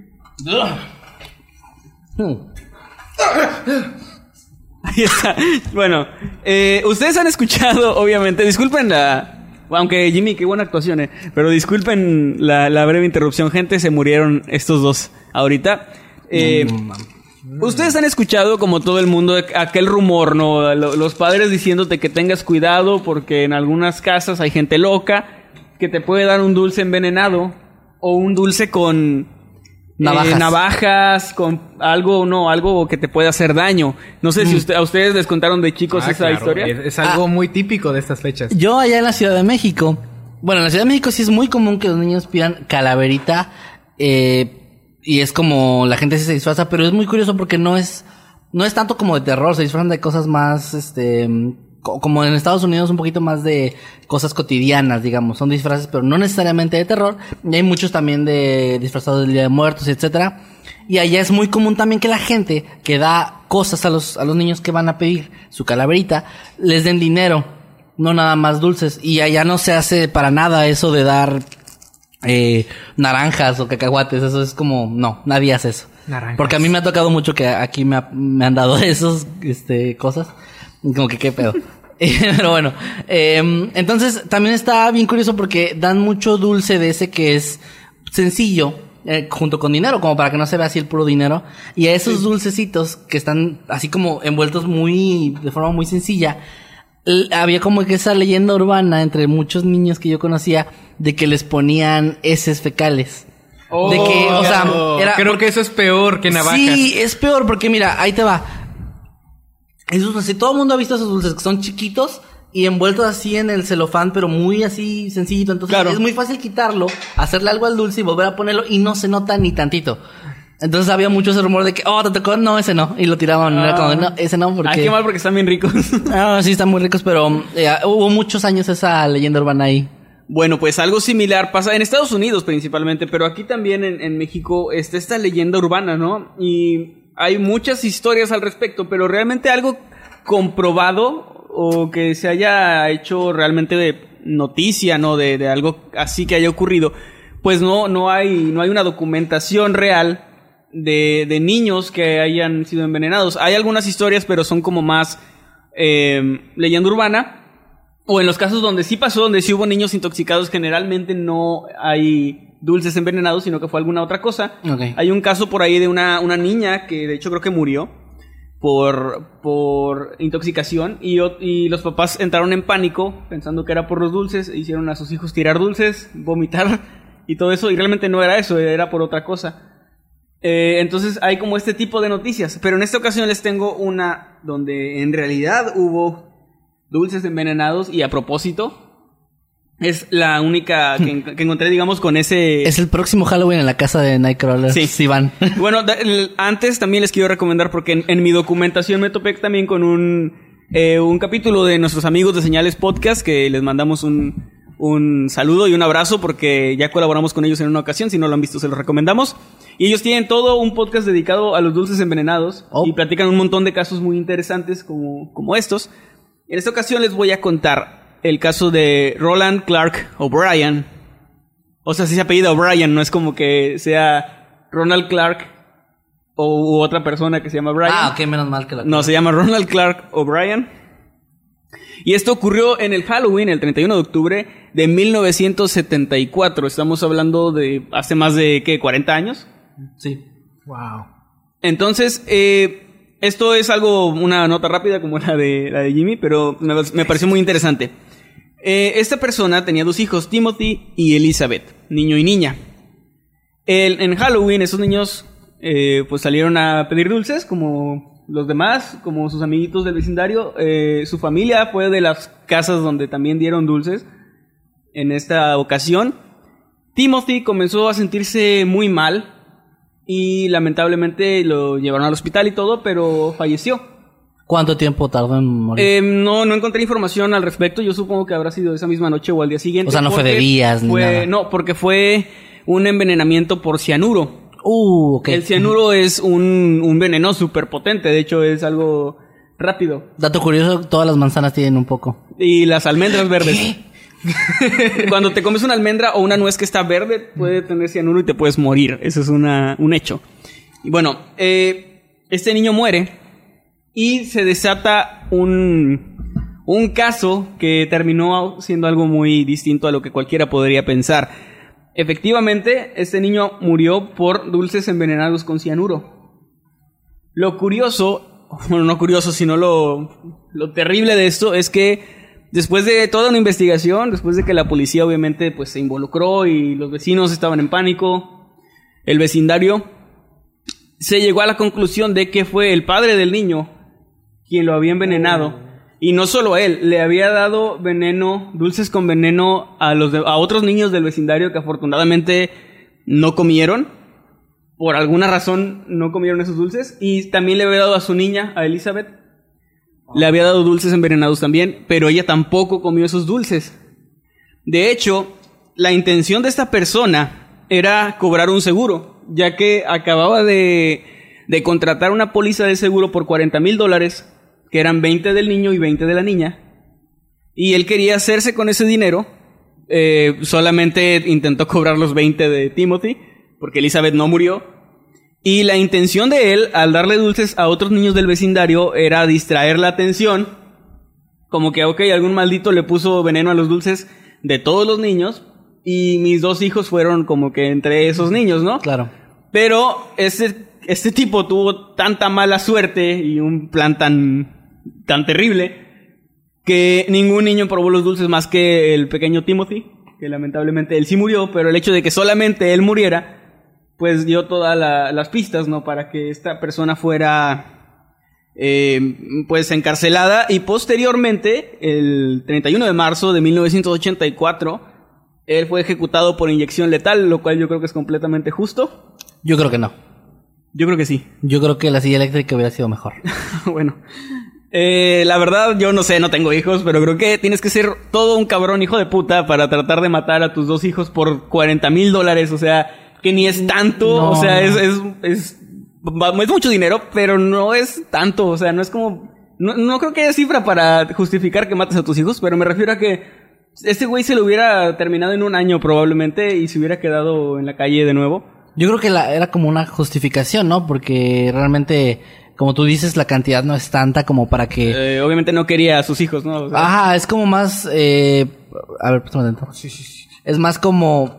Ahí está. Bueno, eh, ustedes han escuchado, obviamente, disculpen la... Aunque Jimmy, qué buena actuación, eh. Pero disculpen la, la breve interrupción, gente, se murieron estos dos ahorita. Eh, ustedes han escuchado, como todo el mundo, aquel rumor, ¿no? Lo- Los padres diciéndote que tengas cuidado porque en algunas casas hay gente loca que te puede dar un dulce envenenado o un dulce con Navajas. eh, navajas, con algo, no, algo que te puede hacer daño. No sé si usted- a ustedes les contaron de chicos Ah, esa claro, historia. Es, es algo muy típico de estas fechas. Yo allá en la Ciudad de México. Bueno, en la Ciudad de México sí es muy común que los niños pidan calaverita. eh, y es como la gente sí se disfraza, pero es muy curioso porque no es, no es tanto como de terror, se disfrazan de cosas más, este, co- como en Estados Unidos un poquito más de cosas cotidianas, digamos, son disfraces, pero no necesariamente de terror. Y hay muchos también de disfrazados del Día de Muertos, etcétera. Y allá es muy común también que la gente que da cosas a los, a los niños que van a pedir su calaverita, les den dinero, no nada más dulces. Y allá no se hace para nada eso de dar eh, naranjas o cacahuates, eso es como, no, nadie hace eso. Naranjas. Porque a mí me ha tocado mucho que aquí me, ha- me han dado esos, este, cosas. Como que qué pedo. Pero bueno, eh, entonces también está bien curioso porque dan mucho dulce de ese que es sencillo, eh, junto con dinero, como para que no se vea así el puro dinero. Y a esos dulcecitos que están así como envueltos muy, de forma muy sencilla, había como que esa leyenda urbana entre muchos niños que yo conocía de que les ponían heces fecales. de que, o sea, Oh, era, creo que eso es peor que navajas. Sí, es peor porque mira, ahí te va. Esos así, todo el mundo ha visto esos dulces que son chiquitos y envueltos así en el celofán, pero muy así sencillito. Entonces Claro. es muy fácil quitarlo, hacerle algo al dulce y volver a ponerlo y no se nota ni tantito. Entonces había mucho ese rumor de que, oh, te tocó, no, ese no. Y lo tiraban, era como, no, ese no, porque... Ah, qué mal porque están bien ricos. Ah, sí, están muy ricos, pero eh, hubo muchos años esa leyenda urbana ahí. Bueno, pues algo similar pasa en Estados Unidos principalmente, pero aquí también en, en México está esta leyenda urbana, ¿no? Y hay muchas historias al respecto, pero realmente algo comprobado o que se haya hecho realmente de noticia, ¿no? De, de algo así que haya ocurrido, pues no, no hay, no hay una documentación real de, de niños que hayan sido envenenados. Hay algunas historias, pero son como más eh, leyenda urbana. O en los casos donde sí pasó, donde sí hubo niños intoxicados, generalmente no hay dulces envenenados, sino que fue alguna otra cosa. Hay un caso por ahí de una, una niña que de hecho creo que murió por, por intoxicación y, y los papás entraron en pánico pensando que era por los dulces, e hicieron a sus hijos tirar dulces, vomitar y todo eso, y realmente no era eso, era por otra cosa. Eh, entonces hay como este tipo de noticias, pero en esta ocasión les tengo una donde en realidad hubo dulces envenenados y a propósito es la única que, que encontré, digamos, con ese... Es el próximo Halloween en la casa de Nightcrawler. Sí. Sí, van. Bueno, antes también les quiero recomendar porque en, en mi documentación me topé también con un, eh, un capítulo de nuestros amigos de Señales Podcast que les mandamos un, un saludo y un abrazo porque ya colaboramos con ellos en una ocasión. Si no lo han visto, se los recomendamos. Y ellos tienen todo un podcast dedicado a los dulces envenenados Oh. y platican un montón de casos muy interesantes como, como estos. En esta ocasión les voy a contar el caso de Roland Clark O'Brien. O sea, si se apellida O'Brien, no es como que sea Ronald Clark o u otra persona que se llama Brian. Ah, ok, menos mal que la... No, se llama Ronald Clark O'Brien. Y esto ocurrió en el Halloween, el 31 de octubre de 1974. Estamos hablando de hace más de, ¿qué? ¿40 años? Sí. Wow. Entonces, eh, esto es algo, una nota rápida como la de, la de Jimmy, pero me, me pareció muy interesante. Eh, esta persona tenía dos hijos, Timothy y Elizabeth, niño y niña. El- en Halloween, esos niños eh, pues salieron a pedir dulces como los demás, como sus amiguitos del vecindario. Eh, su familia fue de las casas donde también dieron dulces en esta ocasión. Timothy comenzó a sentirse muy mal y lamentablemente lo llevaron al hospital y todo, pero falleció. ¿Cuánto tiempo tardó en morir? Eh, no, no encontré información al respecto. Yo supongo que habrá sido esa misma noche o al día siguiente. O sea, no fue de días ni fue- nada. No, porque fue un envenenamiento por cianuro. Uh, ok. El cianuro es un, un veneno súper potente. De hecho, es algo rápido. Dato curioso, todas las manzanas tienen un poco. Y las almendras verdes. Cuando te comes una almendra o una nuez que está verde, puede tener cianuro y te puedes morir. Eso es una, un hecho. Y bueno, eh, este niño muere y se desata un, un caso que terminó siendo algo muy distinto a lo que cualquiera podría pensar. Efectivamente, este niño murió por dulces envenenados con cianuro. Lo curioso, bueno, no curioso, sino lo, lo terrible de esto es que después de toda una investigación, después de que la policía obviamente pues se involucró y los vecinos estaban en pánico, el vecindario se llegó a la conclusión de que fue el padre del niño quien lo había envenenado. Y no solo él, le había dado veneno, dulces con veneno a los de- a otros niños del vecindario que afortunadamente no comieron. Por alguna razón no comieron esos dulces. Y también le había dado a su niña, a Elizabeth. Le había dado dulces envenenados también, pero ella tampoco comió esos dulces. De hecho, la intención de esta persona era cobrar un seguro, ya que acababa de, de contratar una póliza de seguro por 40 mil dólares, que eran 20 del niño y 20 de la niña. Y él quería hacerse con ese dinero. eh, solamente intentó cobrar los 20 de Timothy, porque Elizabeth no murió. Y la intención de él, al darle dulces a otros niños del vecindario, era distraer la atención. Como que, ok, algún maldito le puso veneno a los dulces de todos los niños. Y mis dos hijos fueron como que entre esos niños, ¿no? Claro. Pero este, este tipo tuvo tanta mala suerte y un plan tan, tan terrible que ningún niño probó los dulces más que el pequeño Timothy, que lamentablemente él sí murió, pero el hecho de que solamente él muriera, pues dio todas la- las pistas, ¿no? Para que esta persona fuera, eh, pues encarcelada y posteriormente, el 31 de marzo de 1984, él fue ejecutado por inyección letal, lo cual yo creo que es completamente justo. Yo creo que no. Yo creo que sí. Yo creo que la silla eléctrica hubiera sido mejor. bueno. Eh, la verdad, yo no sé, no tengo hijos, pero creo que tienes que ser todo un cabrón hijo de puta para tratar de matar a tus dos hijos por 40 mil dólares. O sea, que ni es tanto. No, o sea, es, es, es, es mucho dinero, pero no es tanto. O sea, no es como. No, no creo que haya cifra para justificar que mates a tus hijos, pero me refiero a que este güey se lo hubiera terminado en un año probablemente y se hubiera quedado en la calle de nuevo. Yo creo que la, era como una justificación, ¿no? Porque realmente, como tú dices, la cantidad no es tanta como para que... Eh, obviamente no quería a sus hijos, ¿no? O sea, Ajá, es como más... Eh... A ver, atento. Es más como...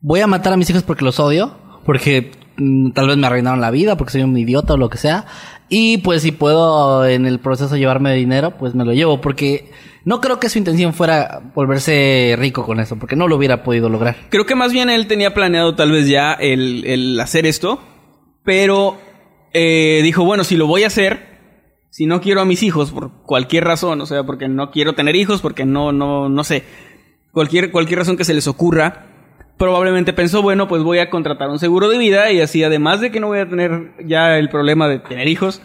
Voy a matar a mis hijos porque los odio. Porque mm, tal vez me arruinaron la vida, porque soy un idiota o lo que sea. Y pues si puedo en el proceso llevarme dinero, pues me lo llevo. Porque no creo que su intención fuera volverse rico con eso. Porque no lo hubiera podido lograr. Creo que más bien él tenía planeado tal vez ya el, el hacer esto, pero eh, dijo, bueno, si lo voy a hacer, si no quiero a mis hijos por cualquier razón, o sea, porque no quiero tener hijos, porque no, no, no sé, cualquier, cualquier razón que se les ocurra, probablemente pensó, bueno, pues voy a contratar un seguro de vida y así, además de que no voy a tener ya el problema de tener hijos,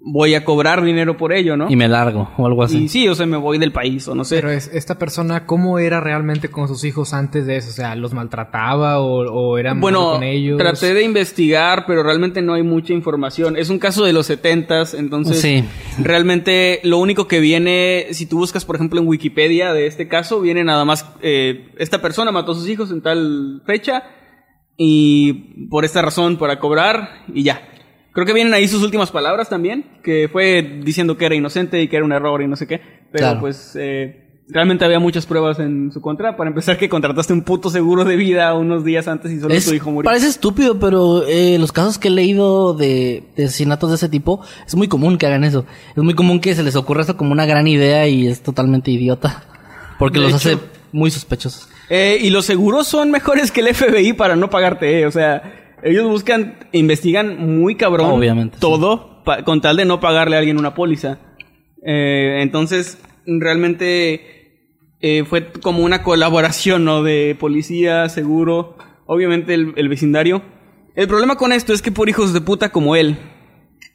voy a cobrar dinero por ello, ¿no? Y me largo o algo así. Y sí, o sea, me voy del país o no sé. Pero es, esta persona, ¿cómo era realmente con sus hijos antes de eso? O sea, ¿los maltrataba o, o era malo Bueno, con ellos? traté de investigar, pero realmente no hay mucha información. Es un caso de los setentas, entonces Sí. realmente lo único que viene, si tú buscas, por ejemplo, en Wikipedia de este caso, viene nada más, eh, esta persona mató a sus hijos en tal fecha y por esta razón, para cobrar y ya. Creo que vienen ahí sus últimas palabras también, que fue diciendo que era inocente y que era un error y no sé qué, pero Claro. pues... Eh, Realmente había muchas pruebas en su contra. Para empezar, que contrataste un puto seguro de vida unos días antes y solo Es- tu hijo murió. parece estúpido, pero eh, los casos que he leído de, de asesinatos de ese tipo, es muy común que hagan eso. Es muy común que se les ocurra eso como una gran idea y es totalmente idiota. Porque De los hecho- hace muy sospechosos. Eh, y los seguros son mejores que el FBI para no pagarte, eh. O sea, ellos buscan, investigan muy cabrón Obviamente, todo con tal de no pagarle a alguien una póliza. Eh, entonces, realmente eh, fue como una colaboración, ¿no? De policía, seguro, obviamente el, el vecindario. El problema con esto es que por hijos de puta como él,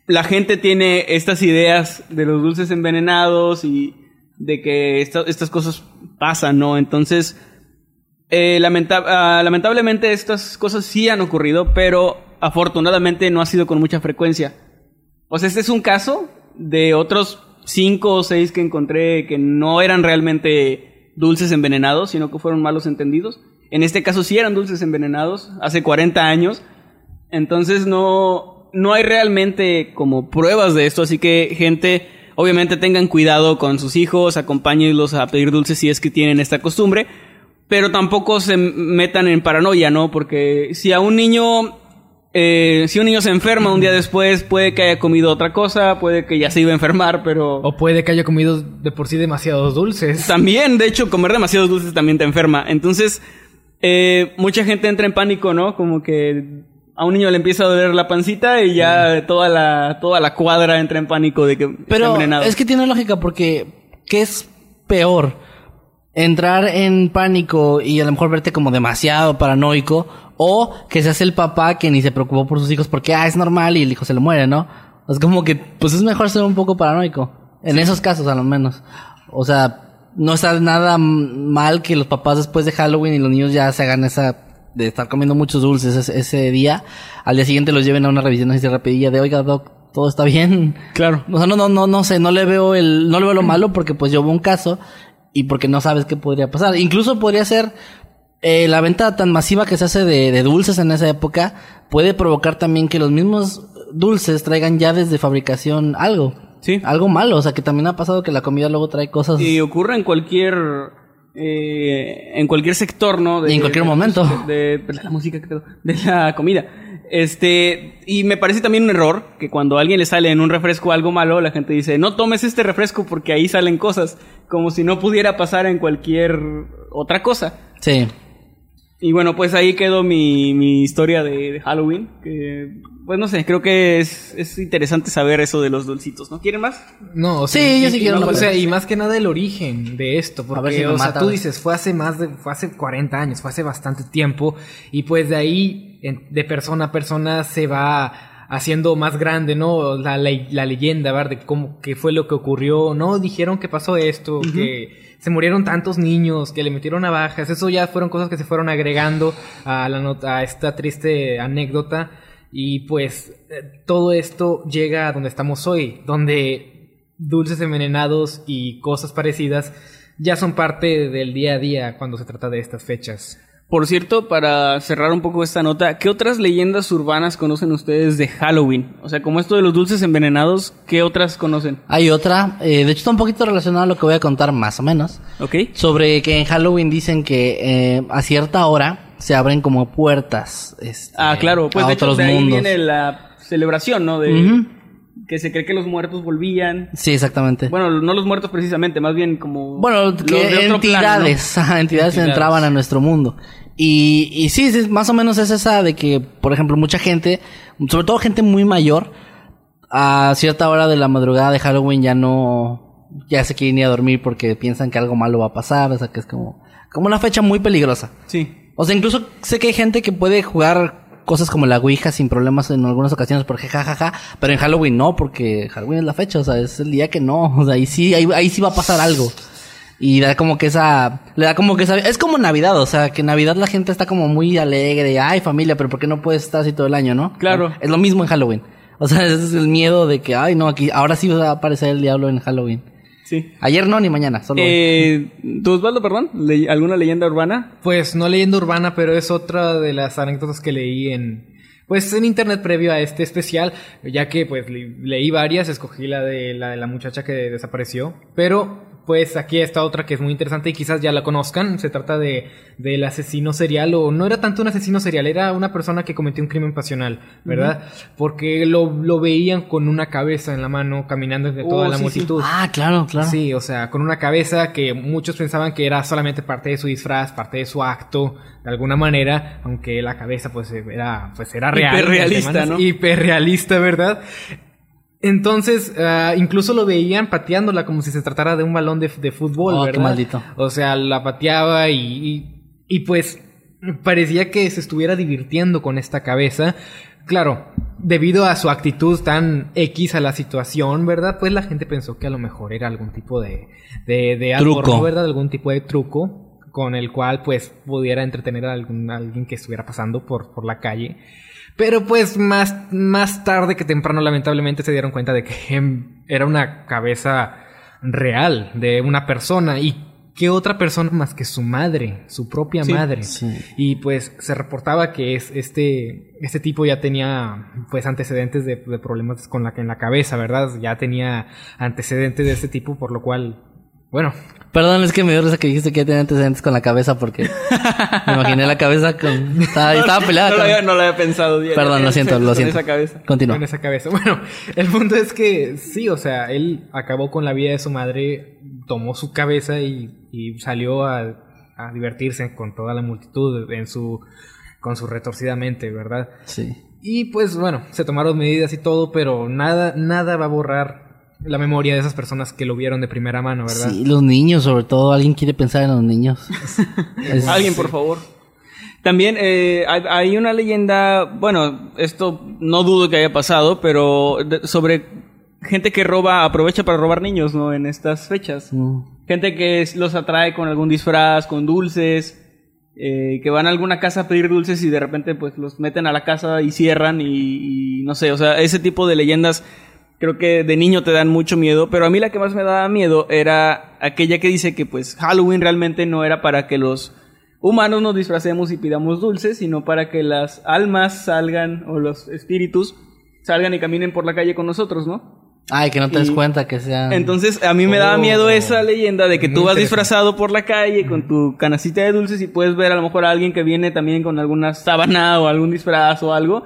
la gente tiene estas ideas de los dulces envenenados y de que esta- estas cosas pasan, ¿no? Entonces, eh, ah, lamentablemente estas cosas sí han ocurrido, pero afortunadamente no ha sido con mucha frecuencia. O sea, este es un caso de otros cinco o seis que encontré que no eran realmente dulces envenenados, sino que fueron malos entendidos. En este caso sí eran dulces envenenados, hace 40 años. Entonces no, no hay realmente como pruebas de esto, así que gente, obviamente tengan cuidado con sus hijos, acompáñenlos a pedir dulces si es que tienen esta costumbre, pero tampoco se metan en paranoia, ¿no? Porque si a un niño, eh, si un niño se enferma un día después, puede que haya comido otra cosa, puede que ya se iba a enfermar, pero... O puede que haya comido de por sí demasiados dulces. También, de hecho, comer demasiados dulces también te enferma. Entonces, eh, mucha gente entra en pánico, ¿no? Como que a un niño le empieza a doler la pancita y ya toda la toda la cuadra entra en pánico de que está Pero envenenado. es que tiene lógica porque ¿qué es peor? Entrar en pánico y a lo mejor verte como demasiado paranoico o que seas el papá que ni se preocupó por sus hijos porque ah, es normal y el hijo se le muere, ¿no? Es como que pues es mejor ser un poco paranoico. En esos casos a lo menos. O sea, no está nada mal que los papás después de Halloween y los niños ya se hagan esa de estar comiendo muchos dulces ese, ese día, al día siguiente los lleven a una revisión así rapidilla de, oiga, doc, todo está bien. Claro. O sea, no, no, no, no sé, no le veo el, no le veo lo malo porque pues yo hubo un caso y porque no sabes qué podría pasar. Incluso podría ser eh, la venta tan masiva que se hace de, de dulces en esa época puede provocar también que los mismos dulces traigan ya desde fabricación algo. Sí. Algo malo, o sea que también ha pasado que la comida luego trae cosas. Y ocurre en cualquier eh, en cualquier sector, ¿no? Y en cualquier momento. De, la música, de la comida. Este, y me parece también un error que cuando a alguien le sale en un refresco algo malo, la gente dice, no tomes este refresco porque ahí salen cosas, como si no pudiera pasar en cualquier otra cosa. Sí. Y bueno, pues ahí quedó mi, mi historia de, de Halloween. Que, pues no sé, creo que es, es interesante saber eso de los dulcitos, ¿no? ¿Quieren más? No, o sea, Sí, yo sí quiero o una sea, y más que nada el origen de esto, A ver porque si o sea, mata, tú dices, fue hace más de fue hace 40 años, fue hace bastante tiempo y pues de ahí en- de persona a persona se va haciendo más grande, ¿no? La, la, la leyenda, ¿verdad? De cómo qué fue lo que ocurrió, no dijeron que pasó esto, que se murieron tantos niños, que le metieron navajas, eso ya fueron cosas que se fueron agregando a la nota a esta triste anécdota y pues eh, todo esto llega a donde estamos hoy, donde dulces envenenados y cosas parecidas ya son parte del día a día cuando se trata de estas fechas. Por cierto, para cerrar un poco esta nota, ¿qué otras leyendas urbanas conocen ustedes de Halloween? O sea, como esto de los dulces envenenados, ¿qué otras conocen? Hay otra, eh, de hecho está un poquito relacionado a lo que voy a contar más o menos. ¿Ok? Sobre que en Halloween dicen que eh, a cierta hora se abren como puertas este, Ah, claro, pues a de hecho otros de ahí mundos. viene la celebración, ¿no? De que se cree que los muertos volvían. Sí, exactamente. Bueno, Bueno, no los muertos precisamente, más bien como los que entidades, Entidades. entraban a nuestro mundo. Y, y sí, sí, más o menos es esa de que, por ejemplo, mucha gente, sobre todo gente muy mayor, a cierta hora de la madrugada de Halloween ya no, ya se quieren ir a dormir porque piensan que algo malo va a pasar, o sea que es como, como una fecha muy peligrosa. Sí. O sea, incluso sé que hay gente que puede jugar cosas como la Ouija sin problemas en algunas ocasiones porque jajaja, pero en Halloween no, porque Halloween es la fecha, o sea, es el día que no, o sea, ahí sí, ahí, ahí sí va a pasar algo. Y da como que esa, le da como que esa, es como Navidad, o sea, que en Navidad la gente está como muy alegre, ay familia, pero ¿por qué no puedes estar así todo el año, no? Claro. Es lo mismo en Halloween. O sea, es el miedo de que, ay no, aquí, ahora sí va a aparecer el diablo en Halloween. Sí. Ayer no, ni mañana, solo hoy. Eh, ¿Tú, Osvaldo, perdón? Le- ¿Alguna leyenda urbana? Pues no leyenda urbana, pero es otra de las anécdotas que leí en pues en internet previo a este especial, ya que pues le- leí varias, escogí la de la de la muchacha que desapareció, pero pues aquí está otra que es muy interesante y quizás ya la conozcan, se trata de del asesino serial o no era tanto un asesino serial, era una persona que cometió un crimen pasional, ¿verdad? Porque lo, lo veían con una cabeza en la mano caminando entre toda Oh, la sí, sí. multitud. Ah, claro, claro. Sí, o sea, con una cabeza que muchos pensaban que era solamente parte de su disfraz, parte de su acto, de alguna manera, aunque la cabeza pues era, pues era real. Hiperrealista, ¿no? Hiperrealista, ¿verdad? Entonces, ah, incluso lo veían pateándola como si se tratara de un balón de, de fútbol, Oh, qué ¿verdad? maldito. O sea, la pateaba y, y, y, pues parecía que se estuviera divirtiendo con esta cabeza. Claro, debido a su actitud tan X a la situación, ¿verdad? Pues la gente pensó que a lo mejor era algún tipo de, de, de Truco. ¿verdad? Algún tipo de truco con el cual pues pudiera entretener a, algún, a alguien que estuviera pasando por, por la calle. Pero pues más, más tarde que temprano lamentablemente se dieron cuenta de que era una cabeza real de una persona y qué otra persona más que su madre, su propia Sí, madre. sí. Y pues se reportaba que es este, este tipo ya tenía pues antecedentes de, de problemas con la en la cabeza, ¿verdad? Ya tenía antecedentes de este tipo, por lo cual, bueno, Perdón, es que me dio risa que dijiste que ya tenía antecedentes con la cabeza porque me imaginé la cabeza con... Estaba, estaba peleada no, lo con... había, no lo había pensado. ya- Perdón, lo siento, lo con siento. esa cabeza. Continúa. con esa cabeza. Bueno, el punto es que sí, o sea, él acabó con la vida de su madre, tomó su cabeza y, y salió a, a divertirse con toda la multitud en su con su retorcida mente, ¿verdad? Sí. Y pues bueno, se tomaron medidas y todo, pero nada nada va a borrar la memoria de esas personas que lo vieron de primera mano, ¿verdad? Sí, los niños, sobre todo. ¿Alguien quiere pensar en los niños? Es- Alguien, por favor. También eh, hay, hay una leyenda, bueno, esto no dudo que haya pasado, pero de- sobre gente que roba, aprovecha para robar niños, ¿no? En estas fechas. Mm. Gente que es- los atrae con algún disfraz, con dulces, eh, que van a alguna casa a pedir dulces y de repente pues los meten a la casa y cierran y, y no sé, o sea, ese tipo de leyendas creo que de niño te dan mucho miedo, pero a mí la que más me daba miedo era aquella que dice que pues Halloween realmente no era para que los humanos nos disfracemos y pidamos dulces, sino para que las almas salgan o los espíritus salgan y caminen por la calle con nosotros, ¿no? Ay, que no te des Y- cuenta que sean... Entonces, a mí me daba Oh. miedo esa leyenda de que tú vas disfrazado por la calle con tu canacita de dulces y puedes ver a lo mejor a alguien que viene también con alguna sábana o algún disfraz o algo.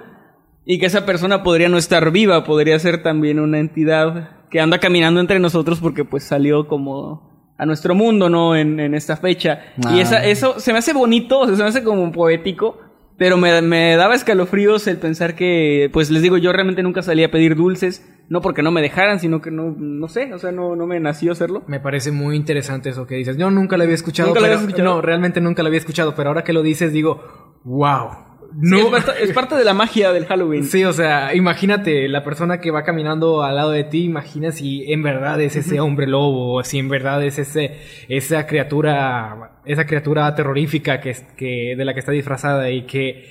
Y que esa persona podría no estar viva, podría ser también una entidad que anda caminando entre nosotros porque pues salió como a nuestro mundo, ¿no? En, en esta fecha. Y Ah. esa, eso se me hace bonito, o sea, se me hace como poético. Pero me, me daba escalofríos el pensar que, pues les digo, yo realmente nunca salí a pedir dulces, no porque no me dejaran, sino que no, no sé, o sea, no, no me nació hacerlo. Me parece muy interesante eso que dices. Yo nunca lo había escuchado. ¿Nunca lo pero- habías escuchado? No, realmente nunca lo había escuchado, pero ahora que lo dices digo, wow. Sí, No. es, parte, es parte de la magia del Halloween. Sí, o sea, imagínate la persona que va caminando al lado de ti, imagina si en verdad es ese hombre lobo, o si en verdad es ese, esa criatura, esa criatura terrorífica que, es- que, de la que está disfrazada y que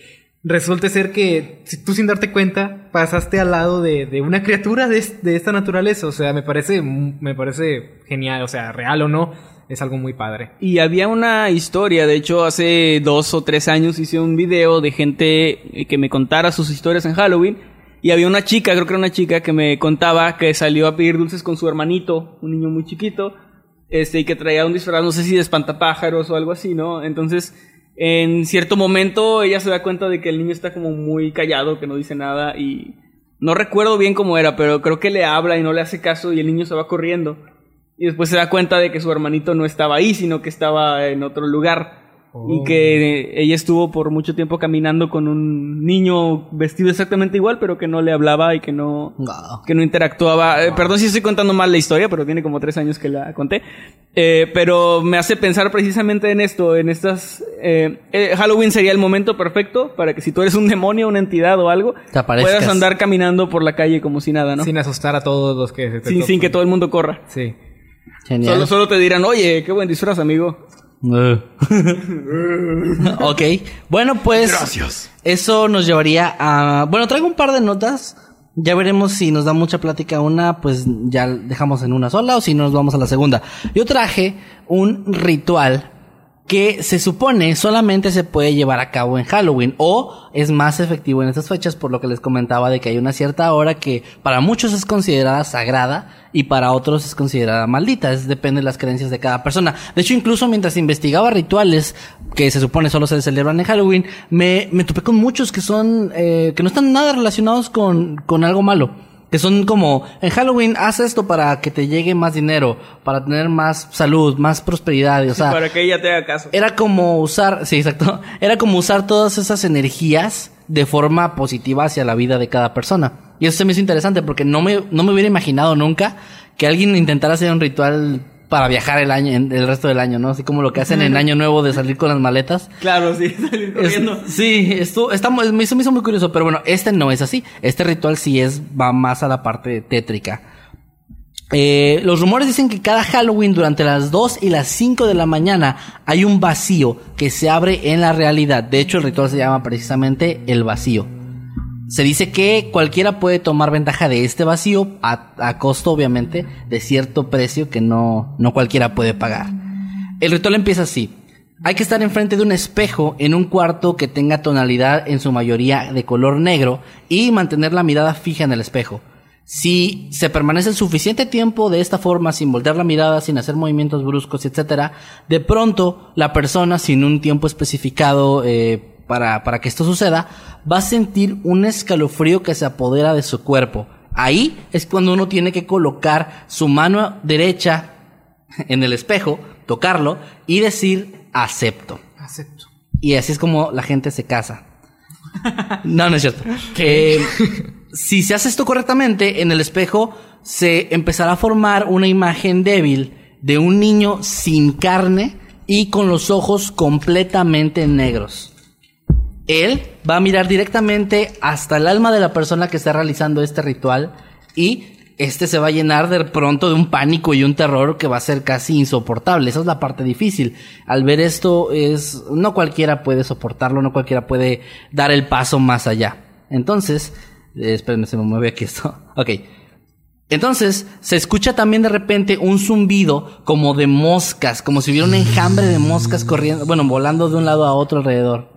resulte ser que si tú sin darte cuenta pasaste al lado de, de una criatura de, de esta naturaleza, o sea, me parece, me parece genial, o sea, real o no, es algo muy padre. Y había una historia, de hecho, hace dos o tres años hice un video de gente eh, que me contara sus historias en Halloween. Y había una chica, creo que era una chica, que me contaba que salió a pedir dulces con su hermanito, un niño muy chiquito, este, y que traía un disfraz, no sé si de espantapájaros o algo así, ¿no? Entonces, en cierto momento ella se da cuenta de que el niño está como muy callado, que no dice nada, y no recuerdo bien cómo era, pero creo que le habla y no le hace caso y el niño se va corriendo. Y después se da cuenta de que su hermanito no estaba ahí, sino que estaba en otro lugar. Y que ella estuvo por mucho tiempo caminando con un niño vestido exactamente igual, pero que no le hablaba y que no, que no interactuaba. Eh, perdón si estoy contando mal la historia, pero tiene como tres años que la conté. Eh, pero me hace pensar precisamente en esto, en estas... eh, eh, Halloween sería el momento perfecto para que si tú eres un demonio, una entidad o algo, Te aparezcas. puedas andar caminando por la calle como si nada, ¿no? Sin, Sin asustar a todos los que se te sin, topen. que todo el mundo corra. Sí. Genial. Solo, solo te dirán, oye, qué buen disfraz, amigo. Eh. ok. Bueno, pues. Gracias. Eso nos llevaría a. Bueno, traigo un par de notas. Ya veremos si nos da mucha plática una, pues ya dejamos en una sola o si no nos vamos a la segunda. Yo traje un ritual que se supone solamente se puede llevar a cabo en Halloween o es más efectivo en estas fechas por lo que les comentaba de que hay una cierta hora que para muchos es considerada sagrada y para otros es considerada maldita, es depende de las creencias de cada persona. De hecho, incluso mientras investigaba rituales que se supone solo se celebran en Halloween, me, me topé con muchos que son eh, que no están nada relacionados con, con algo malo. Que son como, en Halloween haz esto para que te llegue más dinero, para tener más salud, más prosperidad, y, o sea, para que ella te haga caso. era como usar, sí, exacto, era como usar todas esas energías de forma positiva hacia la vida de cada persona. Y eso se me hizo interesante porque no me, no me hubiera imaginado nunca que alguien intentara hacer un ritual para viajar el año, en- el resto del año, ¿no? Así como lo que hacen en Año Nuevo de salir con las maletas. Claro, sí, salir Es- corriendo. sí, esto está, me hizo, me hizo muy curioso, pero bueno, este no es así. Este ritual sí es, va más a la parte tétrica. Eh, los rumores dicen que cada Halloween durante las 2 y las 5 de la mañana hay un vacío que se abre en la realidad. De hecho, el ritual se llama precisamente el vacío. Se dice que cualquiera puede tomar ventaja de este vacío a, a costo, obviamente, de cierto precio que no, no cualquiera puede pagar. El ritual empieza así. Hay que estar enfrente de un espejo en un cuarto que tenga tonalidad en su mayoría de color negro y mantener la mirada fija en el espejo. Si se permanece el suficiente tiempo de esta forma, sin voltear la mirada, sin hacer movimientos bruscos, etc., de pronto la persona, sin un tiempo especificado eh, para, para que esto suceda, va a sentir un escalofrío que se apodera de su cuerpo. Ahí es cuando uno tiene que colocar su mano derecha en el espejo, tocarlo y decir acepto. Acepto. Y así es como la gente se casa. No, no es cierto. Que si se hace esto correctamente, en el espejo se empezará a formar una imagen débil de un niño sin carne y con los ojos completamente negros. Él va a mirar directamente hasta el alma de la persona que está realizando este ritual y este se va a llenar de pronto de un pánico y un terror que va a ser casi insoportable. Esa es la parte difícil. Al ver esto es no cualquiera puede soportarlo, no cualquiera puede dar el paso más allá. Entonces, eh, espérenme, se me mueve aquí esto. Ok. Entonces, se escucha también de repente un zumbido como de moscas, como si hubiera un enjambre de moscas corriendo, bueno, volando de un lado a otro alrededor.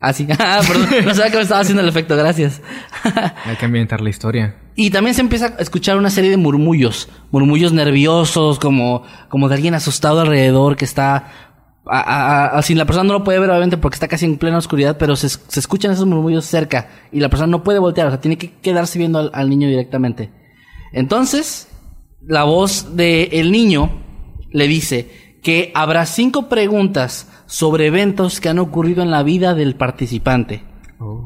Así, ah, perdón, no sabía que me estaba haciendo el efecto, gracias. Hay que ambientar la historia. Y también se empieza a escuchar una serie de murmullos, murmullos nerviosos, como, como de alguien asustado alrededor que está, a, a- a- así la persona no lo puede ver obviamente porque está casi en plena oscuridad, pero se, se escuchan esos murmullos cerca y la persona no puede voltear, o sea, tiene que quedarse viendo al, al niño directamente. Entonces, la voz del niño le dice que habrá cinco preguntas sobre eventos que han ocurrido en la vida del participante.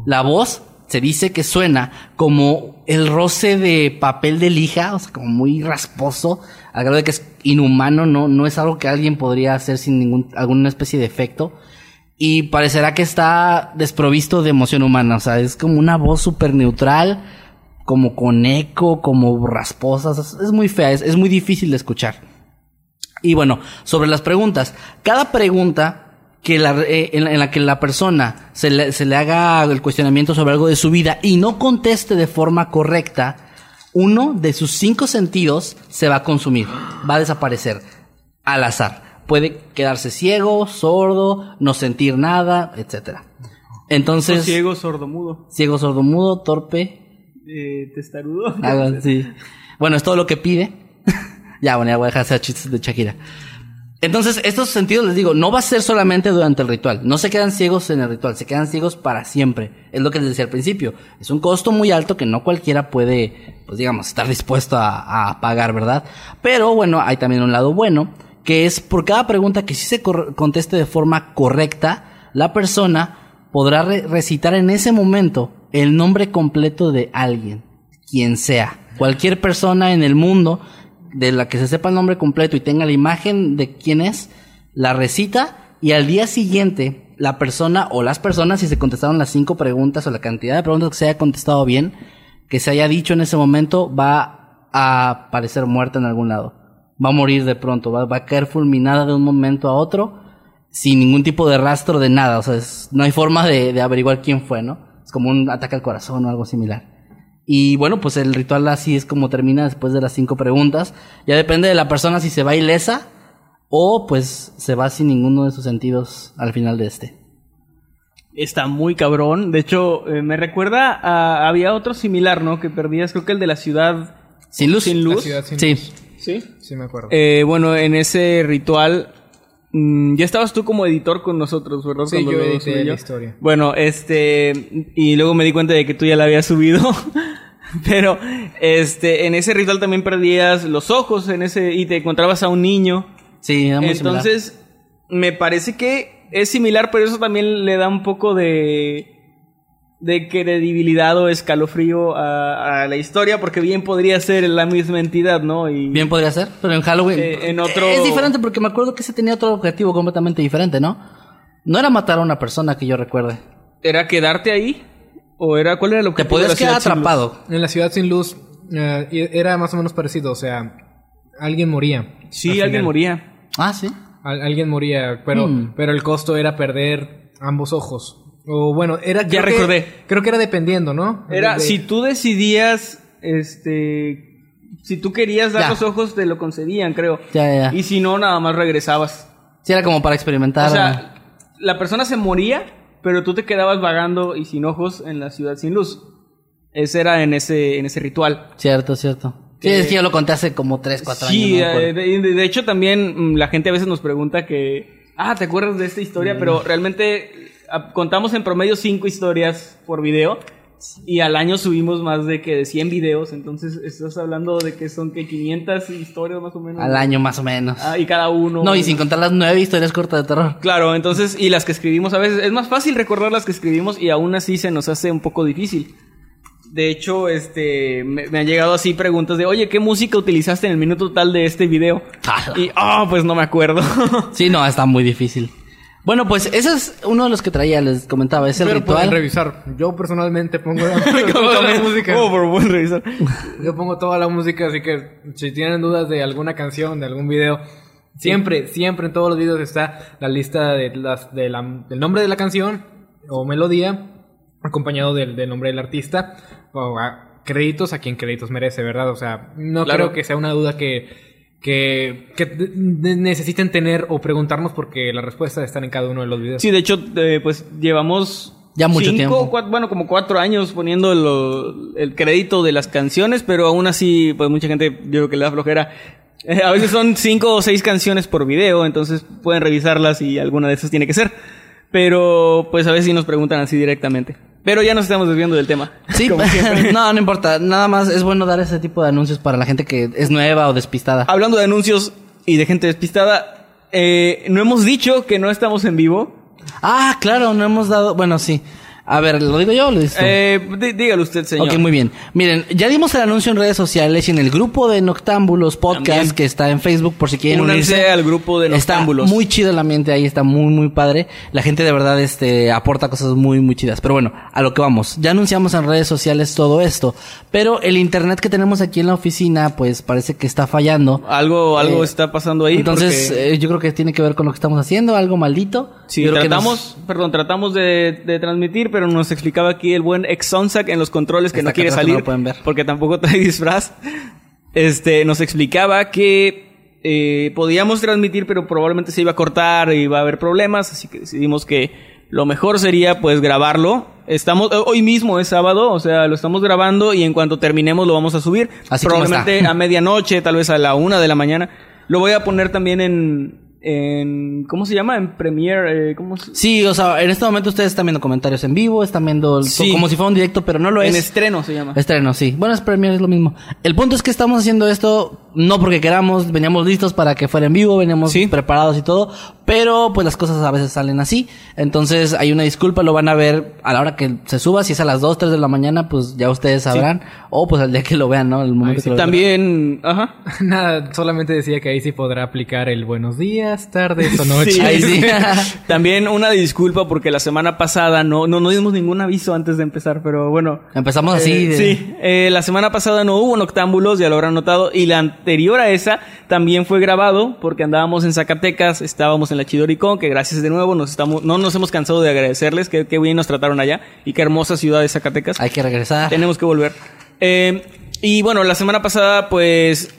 La voz se dice que suena como el roce de papel de lija, o sea, como muy rasposo, al grado de que es inhumano, no, no es algo que alguien podría hacer sin ningún, alguna especie de efecto. Y parecerá que está desprovisto de emoción humana, o sea, es como una voz súper neutral, como con eco, como rasposa, o sea, es muy fea, es, es muy difícil de escuchar. Y bueno, sobre las preguntas. Cada pregunta que la, eh, en, la- en la que la persona se le, se le haga el cuestionamiento sobre algo de su vida y no conteste de forma correcta, uno de sus cinco sentidos se va a consumir, va a desaparecer al azar. Puede quedarse ciego, sordo, no sentir nada, etcétera. Entonces, ciego, sordomudo, ciego, sordo, mudo, torpe, eh, testarudo. así. Bueno, es todo lo que pide. Ya, bueno, ya voy a dejar de hacer chistes de Shakira. Entonces, estos sentidos les digo, no va a ser solamente durante el ritual. No se quedan ciegos en el ritual, se quedan ciegos para siempre. Es lo que les decía al principio. Es un costo muy alto que no cualquiera puede, pues digamos, estar dispuesto a, pagar, ¿verdad? Pero bueno, hay también un lado bueno, que es por cada pregunta que sí se conteste de forma correcta, la persona podrá re- recitar en ese momento el nombre completo de alguien, quien sea. Cualquier persona en el mundo de la que se sepa el nombre completo y tenga la imagen de quién es, la recita y al día siguiente la persona o las personas, si se contestaron las cinco preguntas o la cantidad de preguntas que se haya contestado bien, que se haya dicho en ese momento, va a aparecer muerta en algún lado. Va a morir de pronto, va, va a caer fulminada de un momento a otro, sin ningún tipo de rastro de nada. O sea, es- no hay forma de, de averiguar quién fue, ¿no? Es como un ataque al corazón o algo similar. Y bueno, pues el ritual así es como termina después de las cinco preguntas. Ya depende de la persona si se va ilesa o pues se va sin ninguno de sus sentidos al final de este. Está muy cabrón. De hecho, eh, me recuerda a. Había otro similar, ¿no? Que perdías, creo que el de la ciudad Sin luz. sin La luz. ciudad sin Sí. luz. Sí. Sí, me acuerdo. Eh, bueno, en ese ritual. mm, ya estabas tú como editor con nosotros, ¿verdad? Sí, Cuando yo lo edité la yo. historia. Bueno, este. Y luego me di cuenta de que tú ya la habías subido. Pero, este, en ese ritual también perdías los ojos en ese. Y te encontrabas a un niño. Sí, era muy similar. Entonces, me parece que es similar, pero eso también le da un poco de de credibilidad o escalofrío a, a la historia, porque bien podría ser la misma entidad, ¿no? Y Bien podría ser, pero en Halloween. Eh, en otro- Es diferente porque me acuerdo que ese tenía otro objetivo completamente diferente, ¿no? No era matar a una persona que yo recuerde. ¿Era quedarte ahí? ¿O era cuál era lo que Te podías quedar atrapado. En la ciudad sin luz eh, era más o menos parecido, o sea, alguien moría. Sí, al alguien moría. Ah, sí. Al- alguien moría, pero, Hmm. pero el costo era perder ambos ojos. O bueno, era... Ya creo que- recordé. creo que era dependiendo, ¿no? Era, De- si tú decidías, este, si tú querías dar Ya. los ojos, te lo concedían, creo. Ya, ya, ya. Y si no, nada más regresabas. Sí, era como para experimentar. O sea, la persona se moría, pero tú te quedabas vagando y sin ojos en la ciudad sin luz. Ese era en ese, en ese ritual. Cierto, cierto. Sí, es que yo lo conté hace como 3, 4 Sí, años. no me eh, de, de hecho también mm, la gente a veces nos pregunta que, ah, ¿te acuerdas de esta Mm. historia? Pero realmente ah, contamos en promedio cinco historias por video y al año subimos más de que de 100 videos, entonces estás hablando de que son que 500 historias más o menos. Al año más o menos. Ah, y cada uno. no, y sin contar las nueve historias cortas de terror. Claro, entonces, y las que escribimos a veces, es más fácil recordar las que escribimos y aún así se nos hace un poco difícil. De hecho, este, me, me han llegado así preguntas de, oye, ¿qué música utilizaste en el minuto tal de este video? Y, ah, pues no me acuerdo. Sí, no, está muy difícil. Bueno, pues ese es uno de los que traía, les comentaba, es el Pero pueden ritual. revisar. Yo personalmente pongo la, toda la música. Oh, por buen revisar. Yo pongo toda la música, así que si tienen dudas de alguna canción, de algún video, siempre, siempre en todos los videos está la lista de las, de la- del nombre de la canción o melodía, acompañado del, del nombre del artista, o a- créditos a quien créditos merece, ¿verdad? O sea, no Claro. creo que sea una duda que, que, que necesiten tener o preguntarnos porque la respuesta está en cada uno de los videos. Sí, de hecho, eh, pues llevamos... Ya mucho cinco, tiempo. cua- bueno, como cuatro años poniendo lo- el crédito de las canciones, pero aún así, pues mucha gente, yo creo que le da flojera. Eh, a veces son cinco o seis canciones por video, entonces pueden revisarlas y alguna de esas tiene que ser. Pero, pues a veces sí nos preguntan así directamente. Pero ya nos estamos desviando del tema. Sí, Como siempre. no, no importa. Nada más es bueno dar ese tipo de anuncios para la gente que es nueva o despistada. Hablando de anuncios y de gente despistada, eh, no hemos dicho que no estamos en vivo. Ah, claro, no hemos dado. Bueno, sí. A ver, ¿lo digo yo o lo dices tú? Eh, dí- dígalo usted, señor. Ok, muy bien. Miren, ya dimos el anuncio en redes sociales y en el grupo de Noctámbulos Podcast También. que está en Facebook por si quieren Únanse unirse. al grupo de Noctámbulos. Está muy chido el ambiente ahí, está muy, muy padre. La gente de verdad este, aporta cosas muy, muy chidas. Pero bueno, a lo que vamos. Ya anunciamos en redes sociales todo esto. Pero el internet que tenemos aquí en la oficina, pues parece que está fallando. Algo, algo Eh, está pasando ahí. Entonces, porque- eh, yo creo que tiene que ver con lo que estamos haciendo, algo maldito. Sí, Yo creo que nos- tratamos, perdón, tratamos de, de transmitir, pero nos explicaba aquí el buen Exonsac en los controles que no quiere salir no pueden ver. porque tampoco trae disfraz. Este, nos explicaba que eh, podíamos transmitir, pero probablemente se iba a cortar y iba a haber problemas, así que decidimos que lo mejor sería pues grabarlo. Estamos eh, hoy mismo es sábado, o sea, lo estamos grabando y en cuanto terminemos lo vamos a subir. Así probablemente a medianoche, tal vez a la una de la mañana. Lo voy a poner también en en ¿cómo se llama? En Premiere, eh, ¿cómo se- Sí, o sea, en este momento ustedes están viendo comentarios en vivo, están viendo el- Sí. como si fuera un directo, pero no lo en es. estreno se llama. Estreno, sí. Bueno, es Premiere, es lo mismo. El punto es que estamos haciendo esto no porque queramos, veníamos listos para que fuera en vivo, veníamos Sí. preparados y todo, pero pues las cosas a veces salen así. Entonces hay una disculpa, lo van a ver a la hora que se suba, si es a las 2, 3 de la mañana, pues ya ustedes sabrán, o pues al día que lo vean, ¿no? El momento Ay, que lo vean. También, ajá. Nada, solamente decía que ahí sí podrá aplicar el buenos días, tardes o noches. Sí. También una disculpa porque la semana pasada no, no, no dimos ningún aviso antes de empezar, pero bueno. Empezamos así. Eh, de- Sí, eh, la semana pasada no hubo noctámbulos, ya lo habrán notado, y la anterior a esa también fue grabado porque andábamos en Zacatecas, estábamos en la Chidoricón, que gracias de nuevo, nos estamos, no nos hemos cansado de agradecerles, que, que bien nos trataron allá, y qué hermosa ciudad de Zacatecas. Hay que regresar. Tenemos que volver. Eh, y bueno, la semana pasada, pues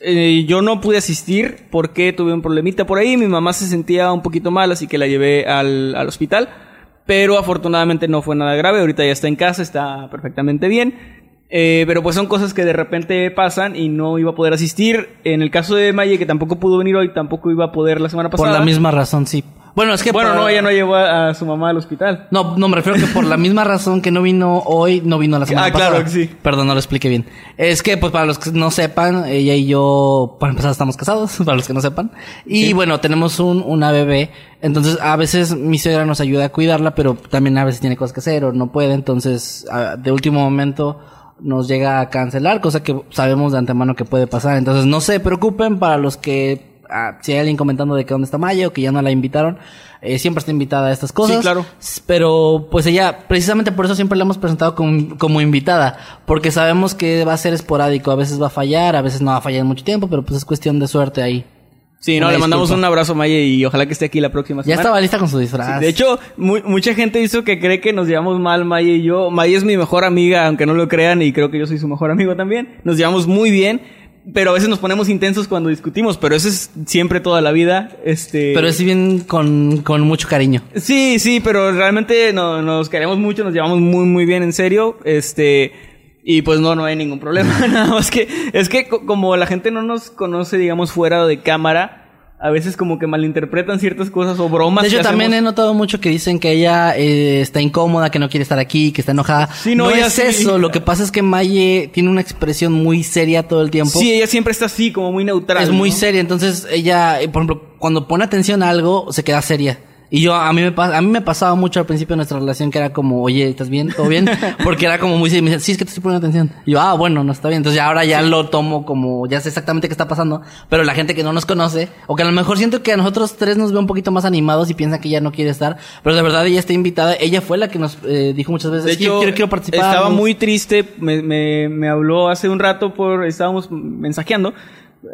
eh, yo no pude asistir porque tuve un problemita por ahí. Mi mamá se sentía un poquito mal, así que la llevé al, al hospital. Pero afortunadamente no fue nada grave. Ahorita ya está en casa, está perfectamente bien. Eh, pero pues son cosas que de repente pasan y no iba a poder asistir. En el caso de Maye, que tampoco pudo venir hoy, tampoco iba a poder la semana Por pasada. la misma razón, sí. Bueno, es que Bueno, no, ella no llevó a, a su mamá al hospital. No, no, me refiero que por la misma razón que no vino hoy, no vino la semana Ah, claro pasada. que sí. Perdón, no lo expliqué bien. Es que, pues, para los que no sepan, ella y yo, para empezar, estamos casados, para los que no sepan. Y bueno, tenemos un, una bebé. Entonces, a veces mi suegra nos ayuda a cuidarla, pero también a veces tiene cosas que hacer o no puede. Entonces, a- de último momento, nos llega a cancelar, cosa que sabemos de antemano que puede pasar. Entonces, no se preocupen para los que, ah, si hay alguien comentando de que dónde está Maya o que ya no la invitaron, eh, siempre está invitada a estas cosas. Sí, claro. Pero pues ella, precisamente por eso siempre la hemos presentado como, como invitada, porque sabemos que va a ser esporádico, a veces va a fallar, a veces no va a fallar en mucho tiempo, pero pues es cuestión de suerte ahí. Sí, no, Una le mandamos un abrazo a Maye y ojalá que esté aquí la próxima Ya semana. estaba lista con su disfraz. Sí, de hecho, mu- mucha gente hizo que cree que nos llevamos mal, Maya y yo. Maya es mi mejor amiga, aunque no lo crean, y creo que yo soy su mejor amigo también. Nos llevamos muy bien, pero a veces nos ponemos intensos cuando discutimos, pero eso es siempre toda la vida. Este... pero es bien con, con mucho cariño. Sí, sí, pero realmente no- nos queremos mucho, nos llevamos muy, muy bien en serio. Este. Y pues no, no hay ningún problema. Nada más que. Es que co- como la gente no nos conoce, digamos, fuera de cámara. A veces como que malinterpretan ciertas cosas o bromas. De hecho, que también he notado mucho que dicen que ella eh, está incómoda, que no quiere estar aquí, que está enojada. Sí, no, ella es sí. eso. Lo que pasa es que Maye tiene una expresión muy seria todo el tiempo. Sí, ella siempre está así, como muy neutral. es muy seria, entonces ella, eh, por ejemplo, cuando pone atención a algo, se queda seria. Y yo, a mí me a mí me pasaba mucho al principio de nuestra relación que era como, oye, ¿estás bien? ¿Todo bien? Porque era como muy. Y me decía, sí, es que te estoy poniendo atención. Y yo, ah, bueno, no está bien. Entonces ya ahora ya lo tomo como, ya sé exactamente qué está pasando. Pero la gente que no nos conoce, o que a lo mejor siento que a nosotros tres nos ve un poquito más animados y piensa que ella no quiere estar. Pero de verdad ella está invitada. Ella fue la que nos eh, dijo muchas veces, De "Sí, hecho, quiero, quiero participar. estaba muy triste. Me, me, me habló hace un rato por... Estábamos mensajeando.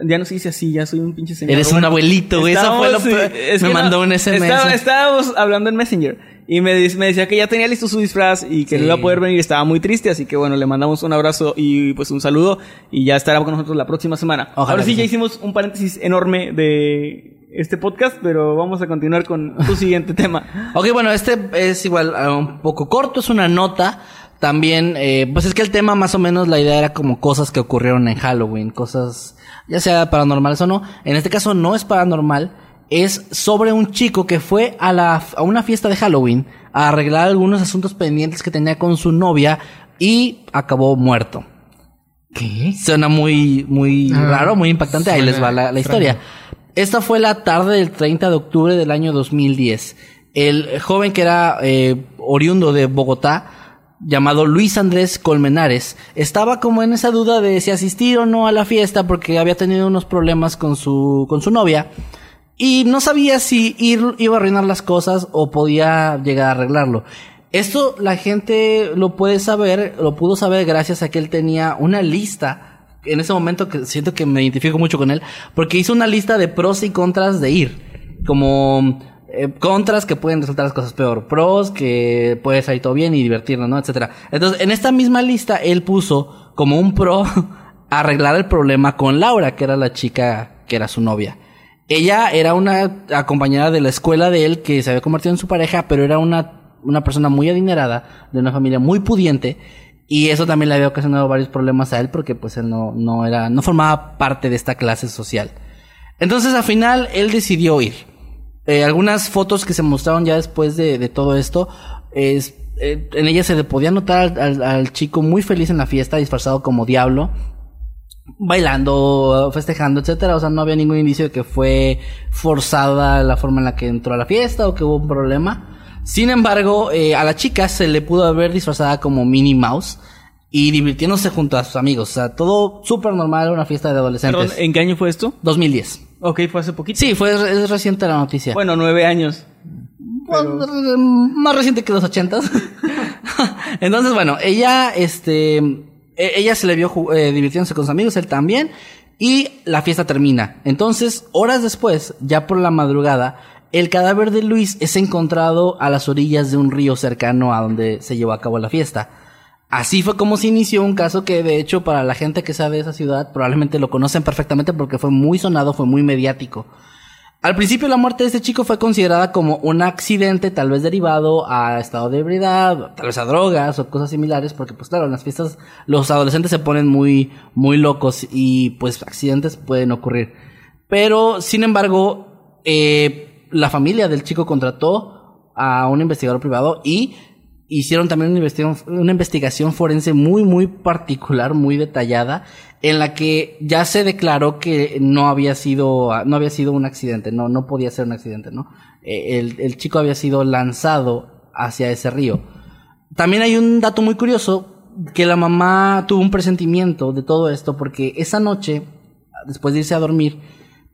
Ya no se dice así, ya soy un pinche señor. Eres un abuelito, güey. Eso fue lo Me mandó un SMS. estaba- estábamos hablando en Messenger. Y me, me decía que ya tenía listo su disfraz y que Sí. no iba a poder venir. Estaba muy triste, así que bueno, le mandamos un abrazo y pues un saludo. Y ya estará con nosotros la próxima semana. Ojalá Ahora sí, ya hicimos un paréntesis enorme de este podcast, pero vamos a continuar con tu siguiente tema. Ok, bueno, este es igual un poco corto, es una nota. También, eh, pues es que el tema más o menos la idea era como cosas que ocurrieron en Halloween, cosas ya sea paranormales o no. En este caso no es paranormal, es sobre un chico que fue a, la, a una fiesta de Halloween a arreglar algunos asuntos pendientes que tenía con su novia y acabó muerto. ¿Qué? Suena muy, muy Ah, raro, muy impactante. Ahí les va la, la historia. Esta fue la tarde del 30 de octubre del año 2010. El joven que era eh, oriundo de Bogotá, llamado Luis Andrés Colmenares, estaba como en esa duda de si asistir o no a la fiesta porque había tenido unos problemas con su, con su novia. Y no sabía si ir iba a arruinar las cosas o podía llegar a arreglarlo. Esto la gente lo puede saber, lo pudo saber gracias a que él tenía una lista. En ese momento que siento que me identifico mucho con él, porque hizo una lista de pros y contras de ir. Como eh, contras que pueden resultar las cosas peor, pros que puede salir todo bien y divertirnos, ¿no? Etcétera. Entonces, en esta misma lista, él puso como un pro arreglar el problema con Laura, que era la chica que era su novia. Ella era una compañera de la escuela de él que se había convertido en su pareja, pero era una, una persona muy adinerada, de una familia muy pudiente, y eso también le había ocasionado varios problemas a él porque pues él no, no era, no formaba parte de esta clase social. Entonces al final él decidió ir. Eh, algunas fotos que se mostraron ya después de, de todo esto, es, eh, en ellas se le podía notar al, al- al chico muy feliz en la fiesta, disfrazado como diablo, bailando, festejando, etcétera. O sea, no había ningún indicio de que fue forzada la forma en la que entró a la fiesta o que hubo un problema. Sin embargo, eh, a la chica se le pudo haber disfrazada como Minnie Mouse y divirtiéndose junto a sus amigos. O sea, todo súper normal, una fiesta de adolescentes. Perdón, ¿en qué año fue esto? 2010. Ok, fue hace poquito. Sí, fue es reciente la noticia. Bueno, nueve años. Pues, más reciente que los ochentas. Entonces, bueno, ella, este, e- ella se le vio eh, divirtiéndose con sus amigos, él también, y la fiesta termina. Entonces, horas después, ya por la madrugada, el cadáver de Luis es encontrado a las orillas de un río cercano a donde se llevó a cabo la fiesta. Así fue como se inició un caso que de hecho para la gente que sabe de esa ciudad probablemente lo conocen perfectamente porque fue muy sonado, fue muy mediático. Al principio la muerte de este chico fue considerada como un accidente tal vez derivado a estado de ebriedad, tal vez a drogas o cosas similares, porque pues claro, en las fiestas los adolescentes se ponen muy, muy locos y pues accidentes pueden ocurrir. Pero, sin embargo, eh, la familia del chico contrató a un investigador privado y hicieron también una investigación, una investigación forense muy, muy particular, muy detallada, en la que ya se declaró que no había sido, no había sido un accidente, no, no podía ser un accidente, ¿no? Eh, El, el chico había sido lanzado hacia ese río. También hay un dato muy curioso, que la mamá tuvo un presentimiento de todo esto, porque esa noche, después de irse a dormir,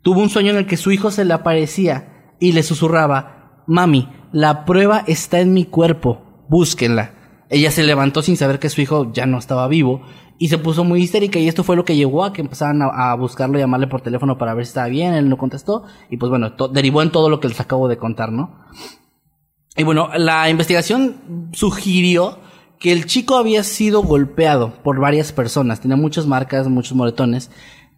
tuvo un sueño en el que su hijo se le aparecía y le susurraba, mami, la prueba está en mi cuerpo, búsquenla. Ella se levantó sin saber que su hijo ya no estaba vivo y se puso muy histérica y esto fue lo que llevó a que empezaran a, a buscarlo llamarle por teléfono para ver si estaba bien, él no contestó y pues bueno, derivó en todo lo que les acabo de contar, ¿no? Y bueno, la investigación sugirió que el chico había sido golpeado por varias personas, tenía muchas marcas, muchos moretones.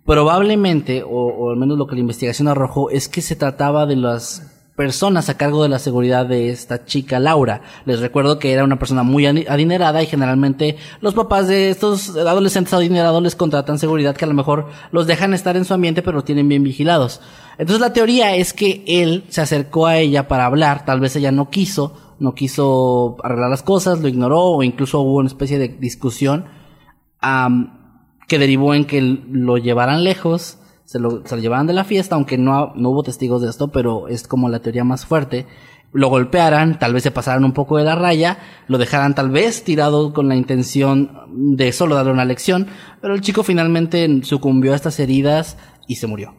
Probablemente, o al menos lo que la investigación arrojó, es que se trataba de las personas a cargo de la seguridad de esta chica Laura. Les recuerdo que era una persona muy adinerada y generalmente los papás de estos adolescentes adinerados les contratan seguridad que a lo mejor los dejan estar en su ambiente pero los tienen bien vigilados. Entonces la teoría es que él se acercó a ella para hablar, tal vez ella no quiso, no quiso arreglar las cosas, lo ignoró o incluso hubo una especie de discusión que derivó en que lo llevaran lejos, se lo, se lo llevaran de la fiesta, aunque no, no hubo testigos de esto, pero es como la teoría más fuerte. Lo golpearan, tal vez se pasaran un poco de la raya, lo dejaran tal vez tirado con la intención de solo darle una lección, pero el chico finalmente sucumbió a estas heridas y se murió.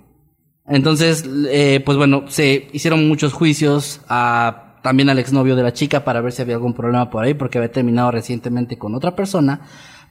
Entonces, eh, pues bueno, se hicieron muchos juicios a, también al exnovio de la chica para ver si había algún problema por ahí, porque había terminado recientemente con otra persona.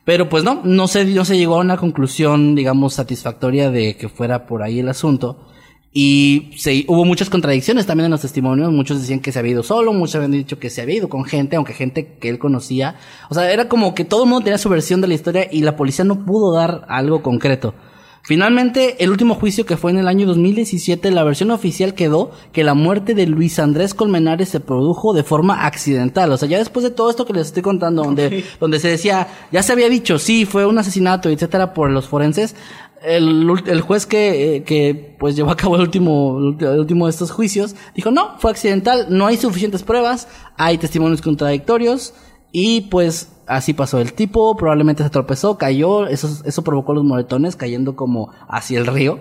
Pero pues no, no se, no se llegó a una conclusión, digamos, satisfactoria de que fuera por ahí el asunto. Y se, hubo muchas contradicciones también en los testimonios. Muchos decían que se había ido solo, muchos habían dicho que se había ido con gente, aunque gente que él conocía. O sea, era como que todo el mundo tenía su versión de la historia y la policía no pudo dar algo concreto. Finalmente, el último juicio que fue en el año 2017, la versión oficial quedó que la muerte de Luis Andrés Colmenares se produjo de forma accidental. O sea, ya después de todo esto que les estoy contando, donde, donde se decía, ya se había dicho, sí, fue un asesinato, etcétera, por los forenses, el, el juez que, eh, que pues llevó a cabo el último, el último de estos juicios, dijo, no, fue accidental, no hay suficientes pruebas, hay testimonios contradictorios, y pues así pasó. El tipo probablemente se tropezó, cayó, eso, eso provocó los moretones cayendo como hacia el río.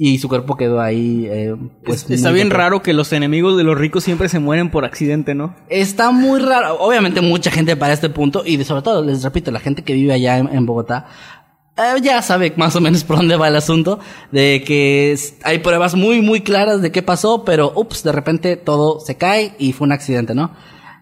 Y su cuerpo quedó ahí, eh, pues... Está bien raro que los enemigos de los ricos siempre se mueren por accidente, ¿no? Está muy raro. Obviamente mucha gente para este punto. Y sobre todo, les repito, la gente que vive allá en, en Bogotá. eh, ya sabe más o menos por dónde va el asunto. De que hay pruebas muy, muy claras de qué pasó. Pero, ups, de repente todo se cae y fue un accidente, ¿no?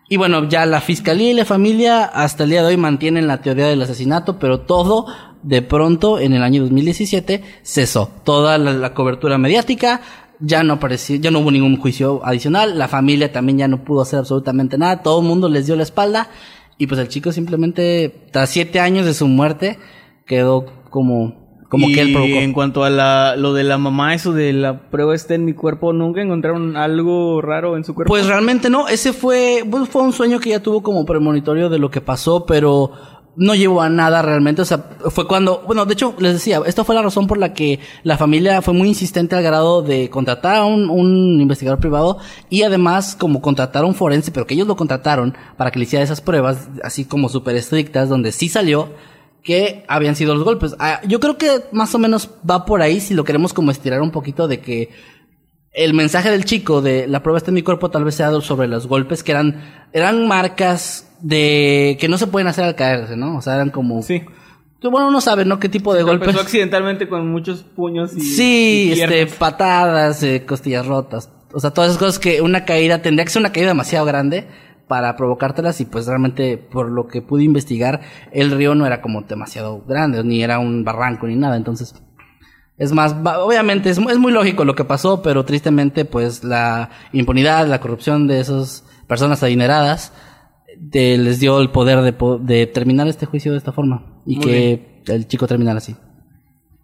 Y bueno, ya la fiscalía y la familia hasta el día de hoy mantienen la teoría del asesinato, pero todo de pronto en el año 2017 cesó. Toda la, la cobertura mediática ya no apareció, ya no hubo ningún juicio adicional, la familia también ya no pudo hacer absolutamente nada, todo el mundo les dio la espalda y pues el chico simplemente, tras siete años de su muerte, quedó como, como y que él provocó. en cuanto a la, lo de la mamá, eso de la prueba está en mi cuerpo, ¿nunca encontraron algo raro en su cuerpo? Pues realmente no, ese fue, pues, fue un sueño que ya tuvo como premonitorio de lo que pasó, pero no llevó a nada realmente. O sea, fue cuando, bueno, de hecho, les decía, esto fue la razón por la que la familia fue muy insistente al grado de contratar a un, un investigador privado y además como contratar a un forense, pero que ellos lo contrataron para que le hiciera esas pruebas, así como súper estrictas, donde sí salió que habían sido los golpes. Ah, yo creo que más o menos va por ahí si lo queremos como estirar un poquito de que el mensaje del chico de la prueba está en mi cuerpo tal vez sea sobre los golpes que eran eran marcas de que no se pueden hacer al caerse, ¿no? O sea, eran como Sí. bueno, uno sabe, ¿no? qué tipo de golpes. Empezó accidentalmente con muchos puños y. Sí, y este, patadas, eh, costillas rotas. O sea, todas esas cosas que una caída tendría que ser una caída demasiado grande para provocártelas y pues realmente por lo que pude investigar el río no era como demasiado grande ni era un barranco ni nada. Entonces es más obviamente es, es muy lógico lo que pasó pero tristemente pues la impunidad la corrupción de esas personas adineradas de- les dio el poder de, de terminar este juicio de esta forma y Muy que el chico terminara así.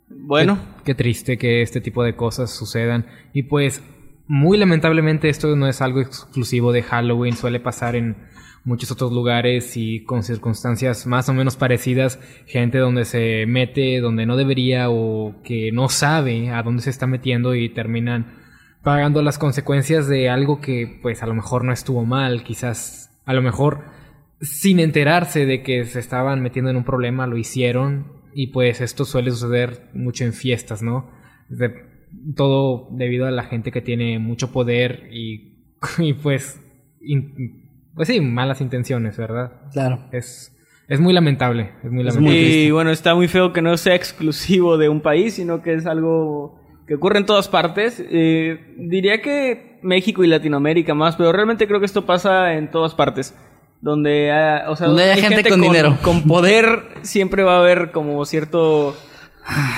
Bueno, Qué, qué triste que este tipo de cosas sucedan. Y pues, muy lamentablemente esto no es algo exclusivo de Halloween, suele pasar en muchos otros lugares y con circunstancias más o menos parecidas, gente donde se mete donde no debería o que no sabe a dónde se está metiendo y terminan pagando las consecuencias de algo que pues a lo mejor no estuvo mal, quizás a lo mejor sin enterarse de que se estaban metiendo en un problema lo hicieron y pues esto suele suceder mucho en fiestas, ¿no? Todo debido a la gente que tiene mucho poder y, y pues in- pues sí, malas intenciones, ¿verdad? claro Es es muy lamentable, es muy lamentable. y triste. bueno, está muy feo que no sea exclusivo de un país, sino que es algo que ocurre en todas partes. Eh, diría que México y Latinoamérica más, pero realmente creo que esto pasa en todas partes. Donde, ah, o sea, Donde haya gente con dinero. Con poder siempre va a haber como cierto,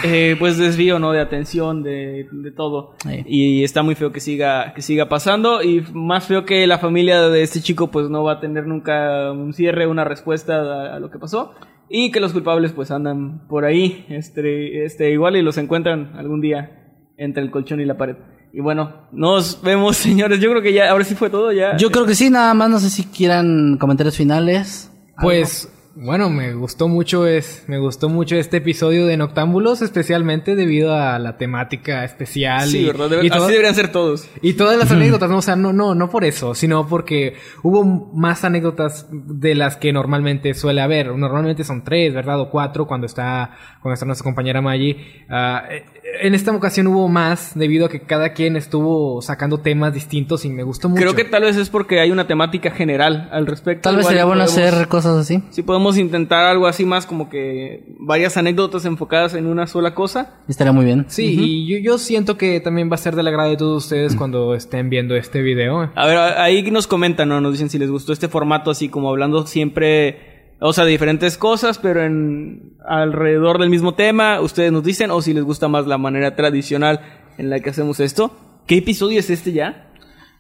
eh, pues desvío, ¿no? De atención, de, de todo. Sí. Y está muy feo que siga, que siga pasando. Y más feo que la familia de este chico pues no va a tener nunca un cierre, una respuesta a, a lo que pasó. Y que los culpables pues andan por ahí, este, este, igual y los encuentran algún día entre el colchón y la pared. Y bueno, nos vemos señores. Yo creo que ya, ahora sí fue todo ya. yo creo que sí nada más no sé si quieran comentarios finales Pues bueno, me gustó mucho es me gustó mucho este episodio de Noctámbulos, especialmente debido a la temática especial Sí, y, ¿verdad? Debe- y todo- así deberían ser todos. Y todas las anécdotas, no, o sea, no, no, no por eso, sino porque hubo más anécdotas de las que normalmente suele haber. Normalmente son tres, ¿verdad? O cuatro cuando está, cuando está nuestra compañera Maggie. Eh, en esta ocasión hubo más debido a que cada quien estuvo sacando temas distintos y me gustó mucho. Creo que tal vez es porque hay una temática general al respecto. tal vez sería bueno podemos- hacer cosas así Si podemos intentar algo así más como que varias anécdotas enfocadas en una sola cosa. estaría muy bien Sí, y yo, yo siento que también va a ser del agrado de todos ustedes cuando estén viendo este video. A ver, ahí nos comentan, ¿no? Nos dicen si les gustó este formato así como hablando siempre, o sea, de diferentes cosas, pero en alrededor del mismo tema. Ustedes nos dicen o si les gusta más la manera tradicional en la que hacemos esto. ¿Qué episodio es este ya?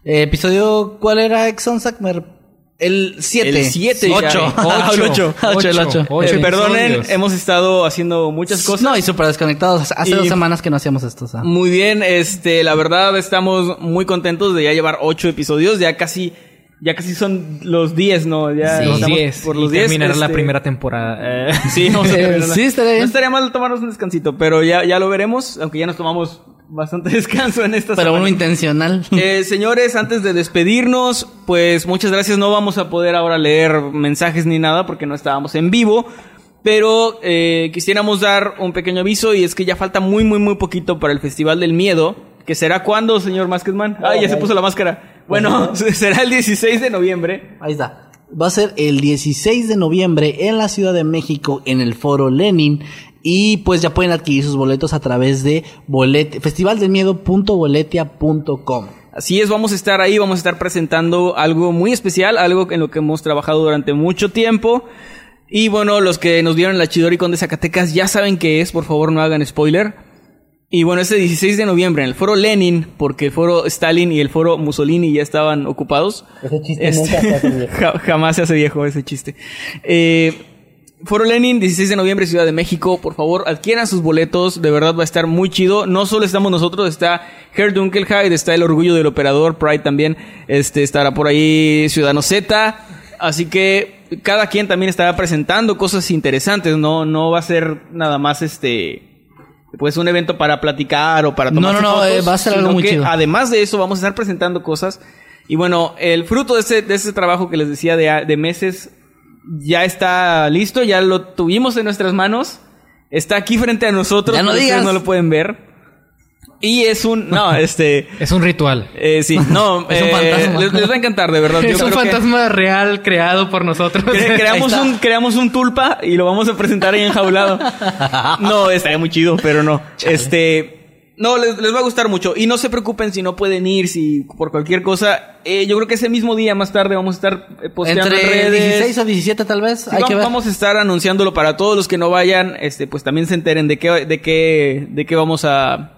Eh, episodio ¿cuál era Exxon Sackmer? El 7 El 7 ya. 8 Ah, el ocho. el 8 Ocho Eh, perdonen, hemos estado haciendo muchas cosas. no y súper desconectados hace Y- dos semanas que no hacíamos esto o sea. Muy bien, este, la verdad estamos muy contentos de ya llevar ocho episodios, ya casi, ya casi son los 10, ¿no? Ya Sí. Los estamos 10. por los 10. terminar la este, primera temporada. eh, sí, vamos a sí, estaría bien. No estaría mal tomarnos un descansito, pero ya, ya lo veremos, aunque ya nos tomamos bastante descanso en esta pero uno semana. intencional Eh, señores, antes de despedirnos, pues muchas gracias. No vamos a poder ahora leer mensajes ni nada porque no estábamos en vivo. Pero eh, quisiéramos dar un pequeño aviso y es que ya falta muy, muy, muy poquito para el Festival del Miedo. ¿Que será cuándo, señor Masketman? Ah, ya se puso la máscara. Bueno, será el 16 de noviembre. Ahí está. Va a ser el 16 de noviembre en la Ciudad de México en el Foro Lenin. Y pues ya pueden adquirir sus boletos a través de bolet festivaldelmiedo.boletia.com. Así es, vamos a estar ahí, vamos a estar presentando algo muy especial, algo en lo que hemos trabajado durante mucho tiempo. Y bueno, los que nos dieron la Chidoricon de Zacatecas ya saben qué es, por favor no hagan spoiler. Y bueno, este 16 de noviembre en el foro Lenin, porque el foro Stalin y el foro Mussolini ya estaban ocupados. Ese chiste Este- nunca se hace viejo. Ja- jamás se hace viejo ese chiste. Eh, Foro Lenin, 16 de noviembre, Ciudad de México. Por favor, adquieran sus boletos. De verdad va a estar muy chido. No solo estamos nosotros, está Herr Dunkelheit, está el Orgullo del Operador, Pride también. Este, estará por ahí Ciudadano Z. Así que cada quien también estará presentando cosas interesantes, no, no va a ser nada más este pues un evento para platicar o para No, tomar no, no, eh, va a ser algo muy chido. Además de eso, vamos a estar presentando cosas. Y bueno, el fruto de ese, de ese trabajo que les decía de, de meses ya está listo, ya lo tuvimos en nuestras manos. Está aquí frente a nosotros, Ya no digas. no lo pueden ver. Y es un, no, este, Es un ritual. eh, sí, no, Es un eh, fantasma. Les, les va a encantar, de verdad. Yo es un creo que- fantasma real creado por nosotros. Cre- creamos un creamos un tulpa y lo vamos a presentar ahí enjaulado. No, estaría muy chido, pero no. Este no, les, les va a gustar mucho. Y no se preocupen si no pueden ir, si por cualquier cosa. Eh, yo creo que ese mismo día más tarde vamos a estar eh, posteando en Entre redes. 16 o 17 tal vez. Sí, Hay va- que ver. Vamos a estar anunciándolo para todos los que no vayan, este, pues también se enteren de qué, de qué, de qué vamos a,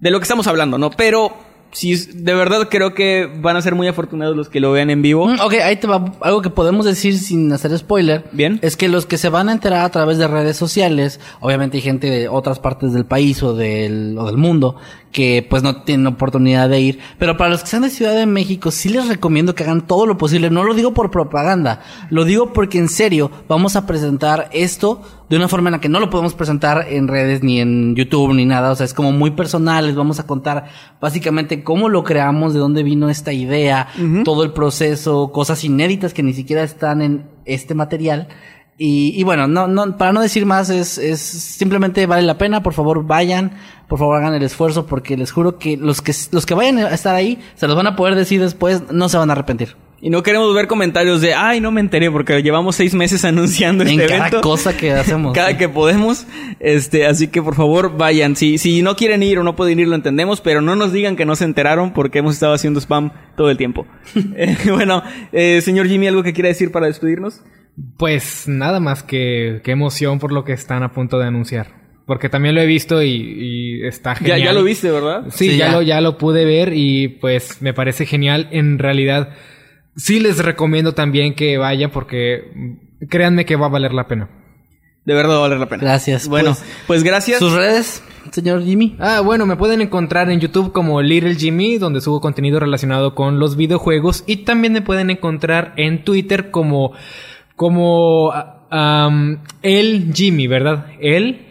de lo que estamos hablando, ¿no? Pero sí, de verdad creo que van a ser muy afortunados los que lo vean en vivo. Mm, ok, ahí te va. Algo que podemos decir sin hacer spoiler. Bien. Es que los que se van a enterar a través de redes sociales, obviamente hay gente de otras partes del país o del, o del mundo que pues no tienen oportunidad de ir. Pero para los que sean de Ciudad de México, sí les recomiendo que hagan todo lo posible. No lo digo por propaganda. Lo digo porque en serio vamos a presentar esto de una forma en la que no lo podemos presentar en redes ni en YouTube ni nada. O sea, es como muy personal. Les vamos a contar básicamente cómo lo creamos, de dónde vino esta idea, todo el proceso, cosas inéditas que ni siquiera están en este material. Y, y bueno, no, no, para no decir más, es, es simplemente vale la pena, por favor vayan, por favor hagan el esfuerzo, porque les juro que los que, los que vayan a estar ahí, se los van a poder decir después, no se van a arrepentir. Y no queremos ver comentarios de, ay, no me enteré porque llevamos seis meses anunciando En este cada evento. cosa que hacemos. Cada que podemos. Este, así que por favor vayan. Si, si no quieren ir o no pueden ir, lo entendemos, pero no nos digan que no se enteraron porque hemos estado haciendo spam todo el tiempo. Eh, bueno, eh, señor Jimmy, ¿algo que quiera decir para despedirnos? Pues nada más que, que emoción por lo que están a punto de anunciar. Porque también lo he visto y, y está Ya, genial. ya lo viste, ¿verdad? Sí, Sí, ya, ya. Lo, ya lo pude ver y pues me parece genial. En realidad, sí les recomiendo también que vayan porque créanme que va a valer la pena. De verdad va a valer la pena. Gracias, Bueno, pues, pues, gracias. ¿Sus redes, señor Jimmy? Ah, bueno, me pueden encontrar en YouTube como Little Jimmy, donde subo contenido relacionado con los videojuegos. Y también me pueden encontrar en Twitter como, como, am, el Jimmy, ¿verdad? El.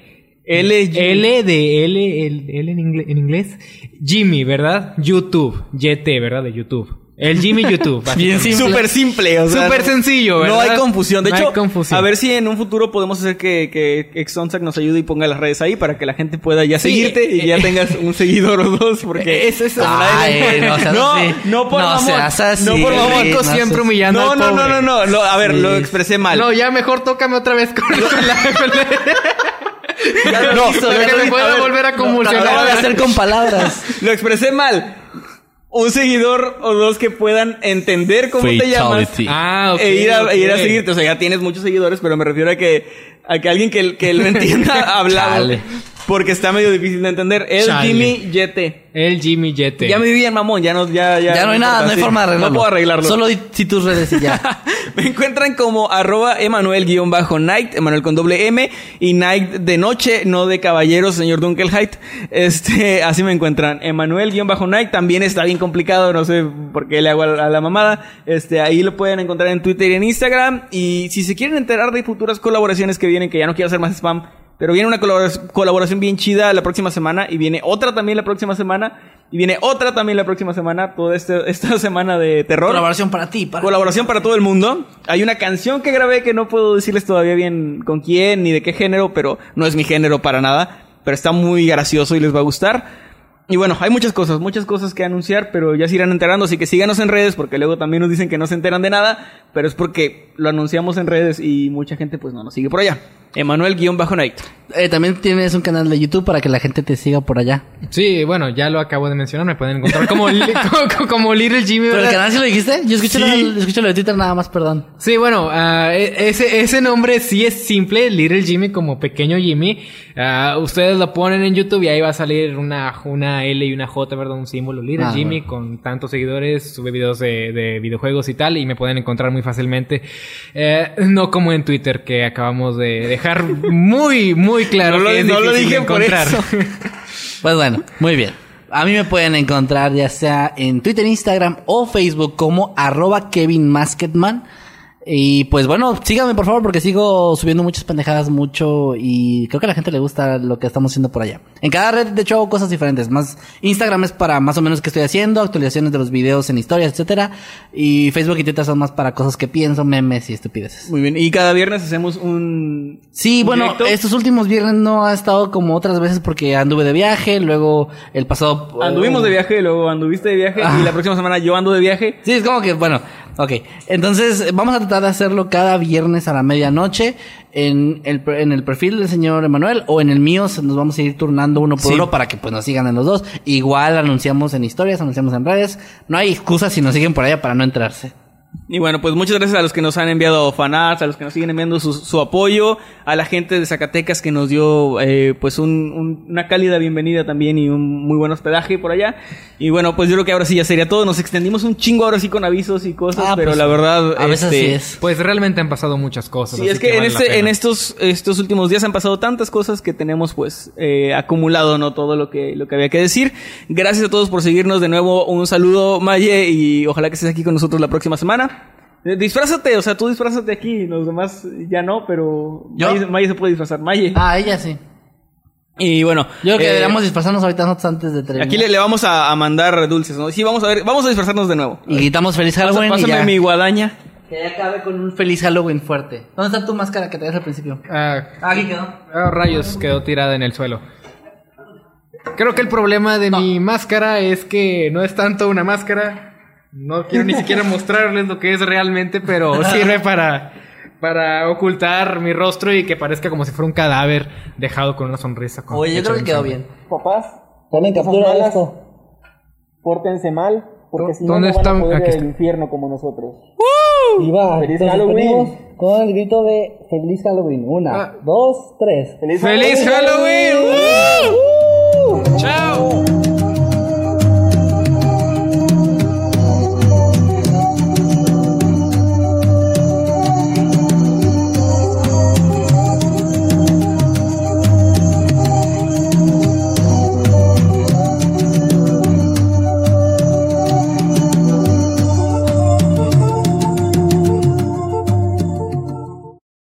L, L de L, el- L en, ingle- en inglés. Jimmy, ¿verdad? YouTube. YT, ¿verdad? De YouTube. El Jimmy YouTube. Bien simple. Súper simple, o sea, Súper no- sencillo, No hay confusión. De No hecho, hay confusión. a ver si en un futuro podemos hacer que, que Exonsac nos ayude y ponga las redes ahí para que la gente pueda ya Sí, seguirte y ya eh, tengas un seguidor o dos. Porque Es- es- Ay, no no, no por No seas así, No por no siempre humillando No, al no, no, no, no, lo- a ver, Sí. lo expresé mal. No, ya mejor tócame otra vez con la... con la- Ya No, ya que me pueda A volver a lo convulsionar. de hacer con palabras. Lo expresé mal. Un seguidor o dos que puedan entender cómo te llamas. Ah, ok. e ir a, e ir a seguirte. O sea, ya tienes muchos seguidores, pero me refiero a que, a que alguien que, que lo entienda hablado. Chale. Porque está medio difícil de entender. El Chale. Jimmy Yete. El Jimmy Yete. Ya me vi bien, mamón. Ya no, ya, ya. Ya no hay nada, no hay forma de arreglarlo. No puedo arreglarlo. Solo di si tus redes y ya. me encuentran como arroba Emanuel-Night, Emanuel con doble M, y Night de noche, no de caballeros, señor Dunkelheit. Este, así me encuentran. Emanuel-Night también está bien complicado, no sé por qué le hago a, a la mamada. Este, ahí lo pueden encontrar en Twitter y en Instagram. Y si se quieren enterar de futuras colaboraciones que vienen, que ya no quiero hacer más spam, pero viene una colabora- colaboración bien chida la próxima semana, y viene otra también la próxima semana, y viene otra también la próxima semana, toda este- esta semana de terror. Colaboración para ti, para Colaboración para todo el mundo. Hay una canción que grabé que no puedo decirles todavía bien con quién ni de qué género, pero no es mi género para nada. Pero está muy gracioso y les va a gustar. Y bueno, hay muchas cosas, muchas cosas que anunciar, pero ya se irán enterando, así que síganos en redes, porque luego también nos dicen que no se enteran de nada, pero es porque lo anunciamos en redes y mucha gente pues no nos sigue por allá. Emanuel-Night. Eh, también tienes un canal de YouTube para que la gente te siga por allá. Sí, bueno, ya lo acabo de mencionar. Me pueden encontrar como, li- como, como Little Jimmy, ¿Pero el canal sí lo dijiste? Yo escuché, Sí. lo, escuché lo de Twitter nada más, perdón. Sí, bueno, ah, e- ese, ese nombre sí es simple, Little Jimmy como pequeño Jimmy. Ah, ustedes lo ponen en YouTube y ahí va a salir una, una L y una J, ¿verdad? Un símbolo, Little Ah, Jimmy bueno. con tantos seguidores, sube videos de, de videojuegos y tal y me pueden encontrar muy fácilmente. Eh, no como en Twitter que acabamos de dejar muy, muy claro No lo- que es no lo difícil de dije por encontrar. eso. Pues bueno, muy bien. A mí me pueden encontrar ya sea en Twitter, Instagram o Facebook como arroba Kevin Masketman. Y pues bueno, síganme por favor porque sigo subiendo muchas pendejadas mucho y creo que a la gente le gusta lo que estamos haciendo por allá. En cada red de hecho hago cosas diferentes. Más Instagram es para más o menos qué estoy haciendo, actualizaciones de los videos en historias, etcétera. Y Facebook y Twitter son más para cosas que pienso, memes y estupideces. Muy bien. Y cada viernes hacemos un. Sí, un bueno, directo. estos últimos viernes no ha estado como otras veces porque anduve de viaje, luego el pasado... Anduvimos de viaje, luego anduviste de viaje Ah. y la próxima semana yo ando de viaje. Sí, es como que, bueno, ok. Entonces, vamos a tratar de hacerlo cada viernes a la medianoche en el, en el perfil del señor Emanuel o en el mío. Nos vamos a ir turnando uno por Sí. uno para que pues nos sigan en los dos. Igual anunciamos en historias, anunciamos en redes. No hay excusa si nos siguen por allá para no entrarse. Y bueno, pues muchas gracias a los que nos han enviado fanarts, a los que nos siguen enviando su, su apoyo, a la gente de Zacatecas que nos dio eh, pues un- un- una cálida bienvenida también y un muy buen hospedaje por allá. Y bueno, pues yo creo que ahora sí ya sería todo. Nos extendimos un chingo ahora sí con avisos y cosas, Ah, pero pues, la verdad... A veces este, sí es. Pues realmente han pasado muchas cosas. Sí, así es que, en, vale este, en estos, estos últimos días han pasado tantas cosas que tenemos pues eh, acumulado, ¿no? Todo lo que, lo que había que decir. Gracias a todos por seguirnos de nuevo. Un saludo, Maye, y ojalá que estés aquí con nosotros la próxima semana. Eh, Disfrázate, o sea, tú disfrázate aquí, los demás ya no, pero ¿Yo? Maye, Maye se puede disfrazar, Maye. Ah, ella sí. Y bueno, Yo creo que eh, deberíamos disfrazarnos ahorita nosotros antes de terminar. aquí le, le vamos a, a mandar dulces, ¿no? Sí, vamos a ver, vamos a disfrazarnos de nuevo. Y gritamos feliz Halloween Pásame y ya. mi guadaña. Que ya acabe con un feliz Halloween fuerte. ¿Dónde está tu máscara que traías al principio? Ah, Aquí quedó. ah, rayos, quedó tirada en el suelo. Creo que el problema de mi máscara es que no es tanto una máscara. No quiero ni siquiera mostrarles lo que es realmente, pero sirve para, para ocultar mi rostro y que parezca como si fuera un cadáver dejado con una sonrisa. con- Oye, yo creo que quedó bien. Papás, Tomen captura de esto. pórtense mal, porque si no, ¿Dónde no van a poder Aquí ir al está. infierno como nosotros. Y va, ¡Feliz Halloween! con el grito de Feliz Halloween. Una, Ah. dos, tres. ¡Feliz, ¡Feliz Halloween! ¡Woo! ¡Chao!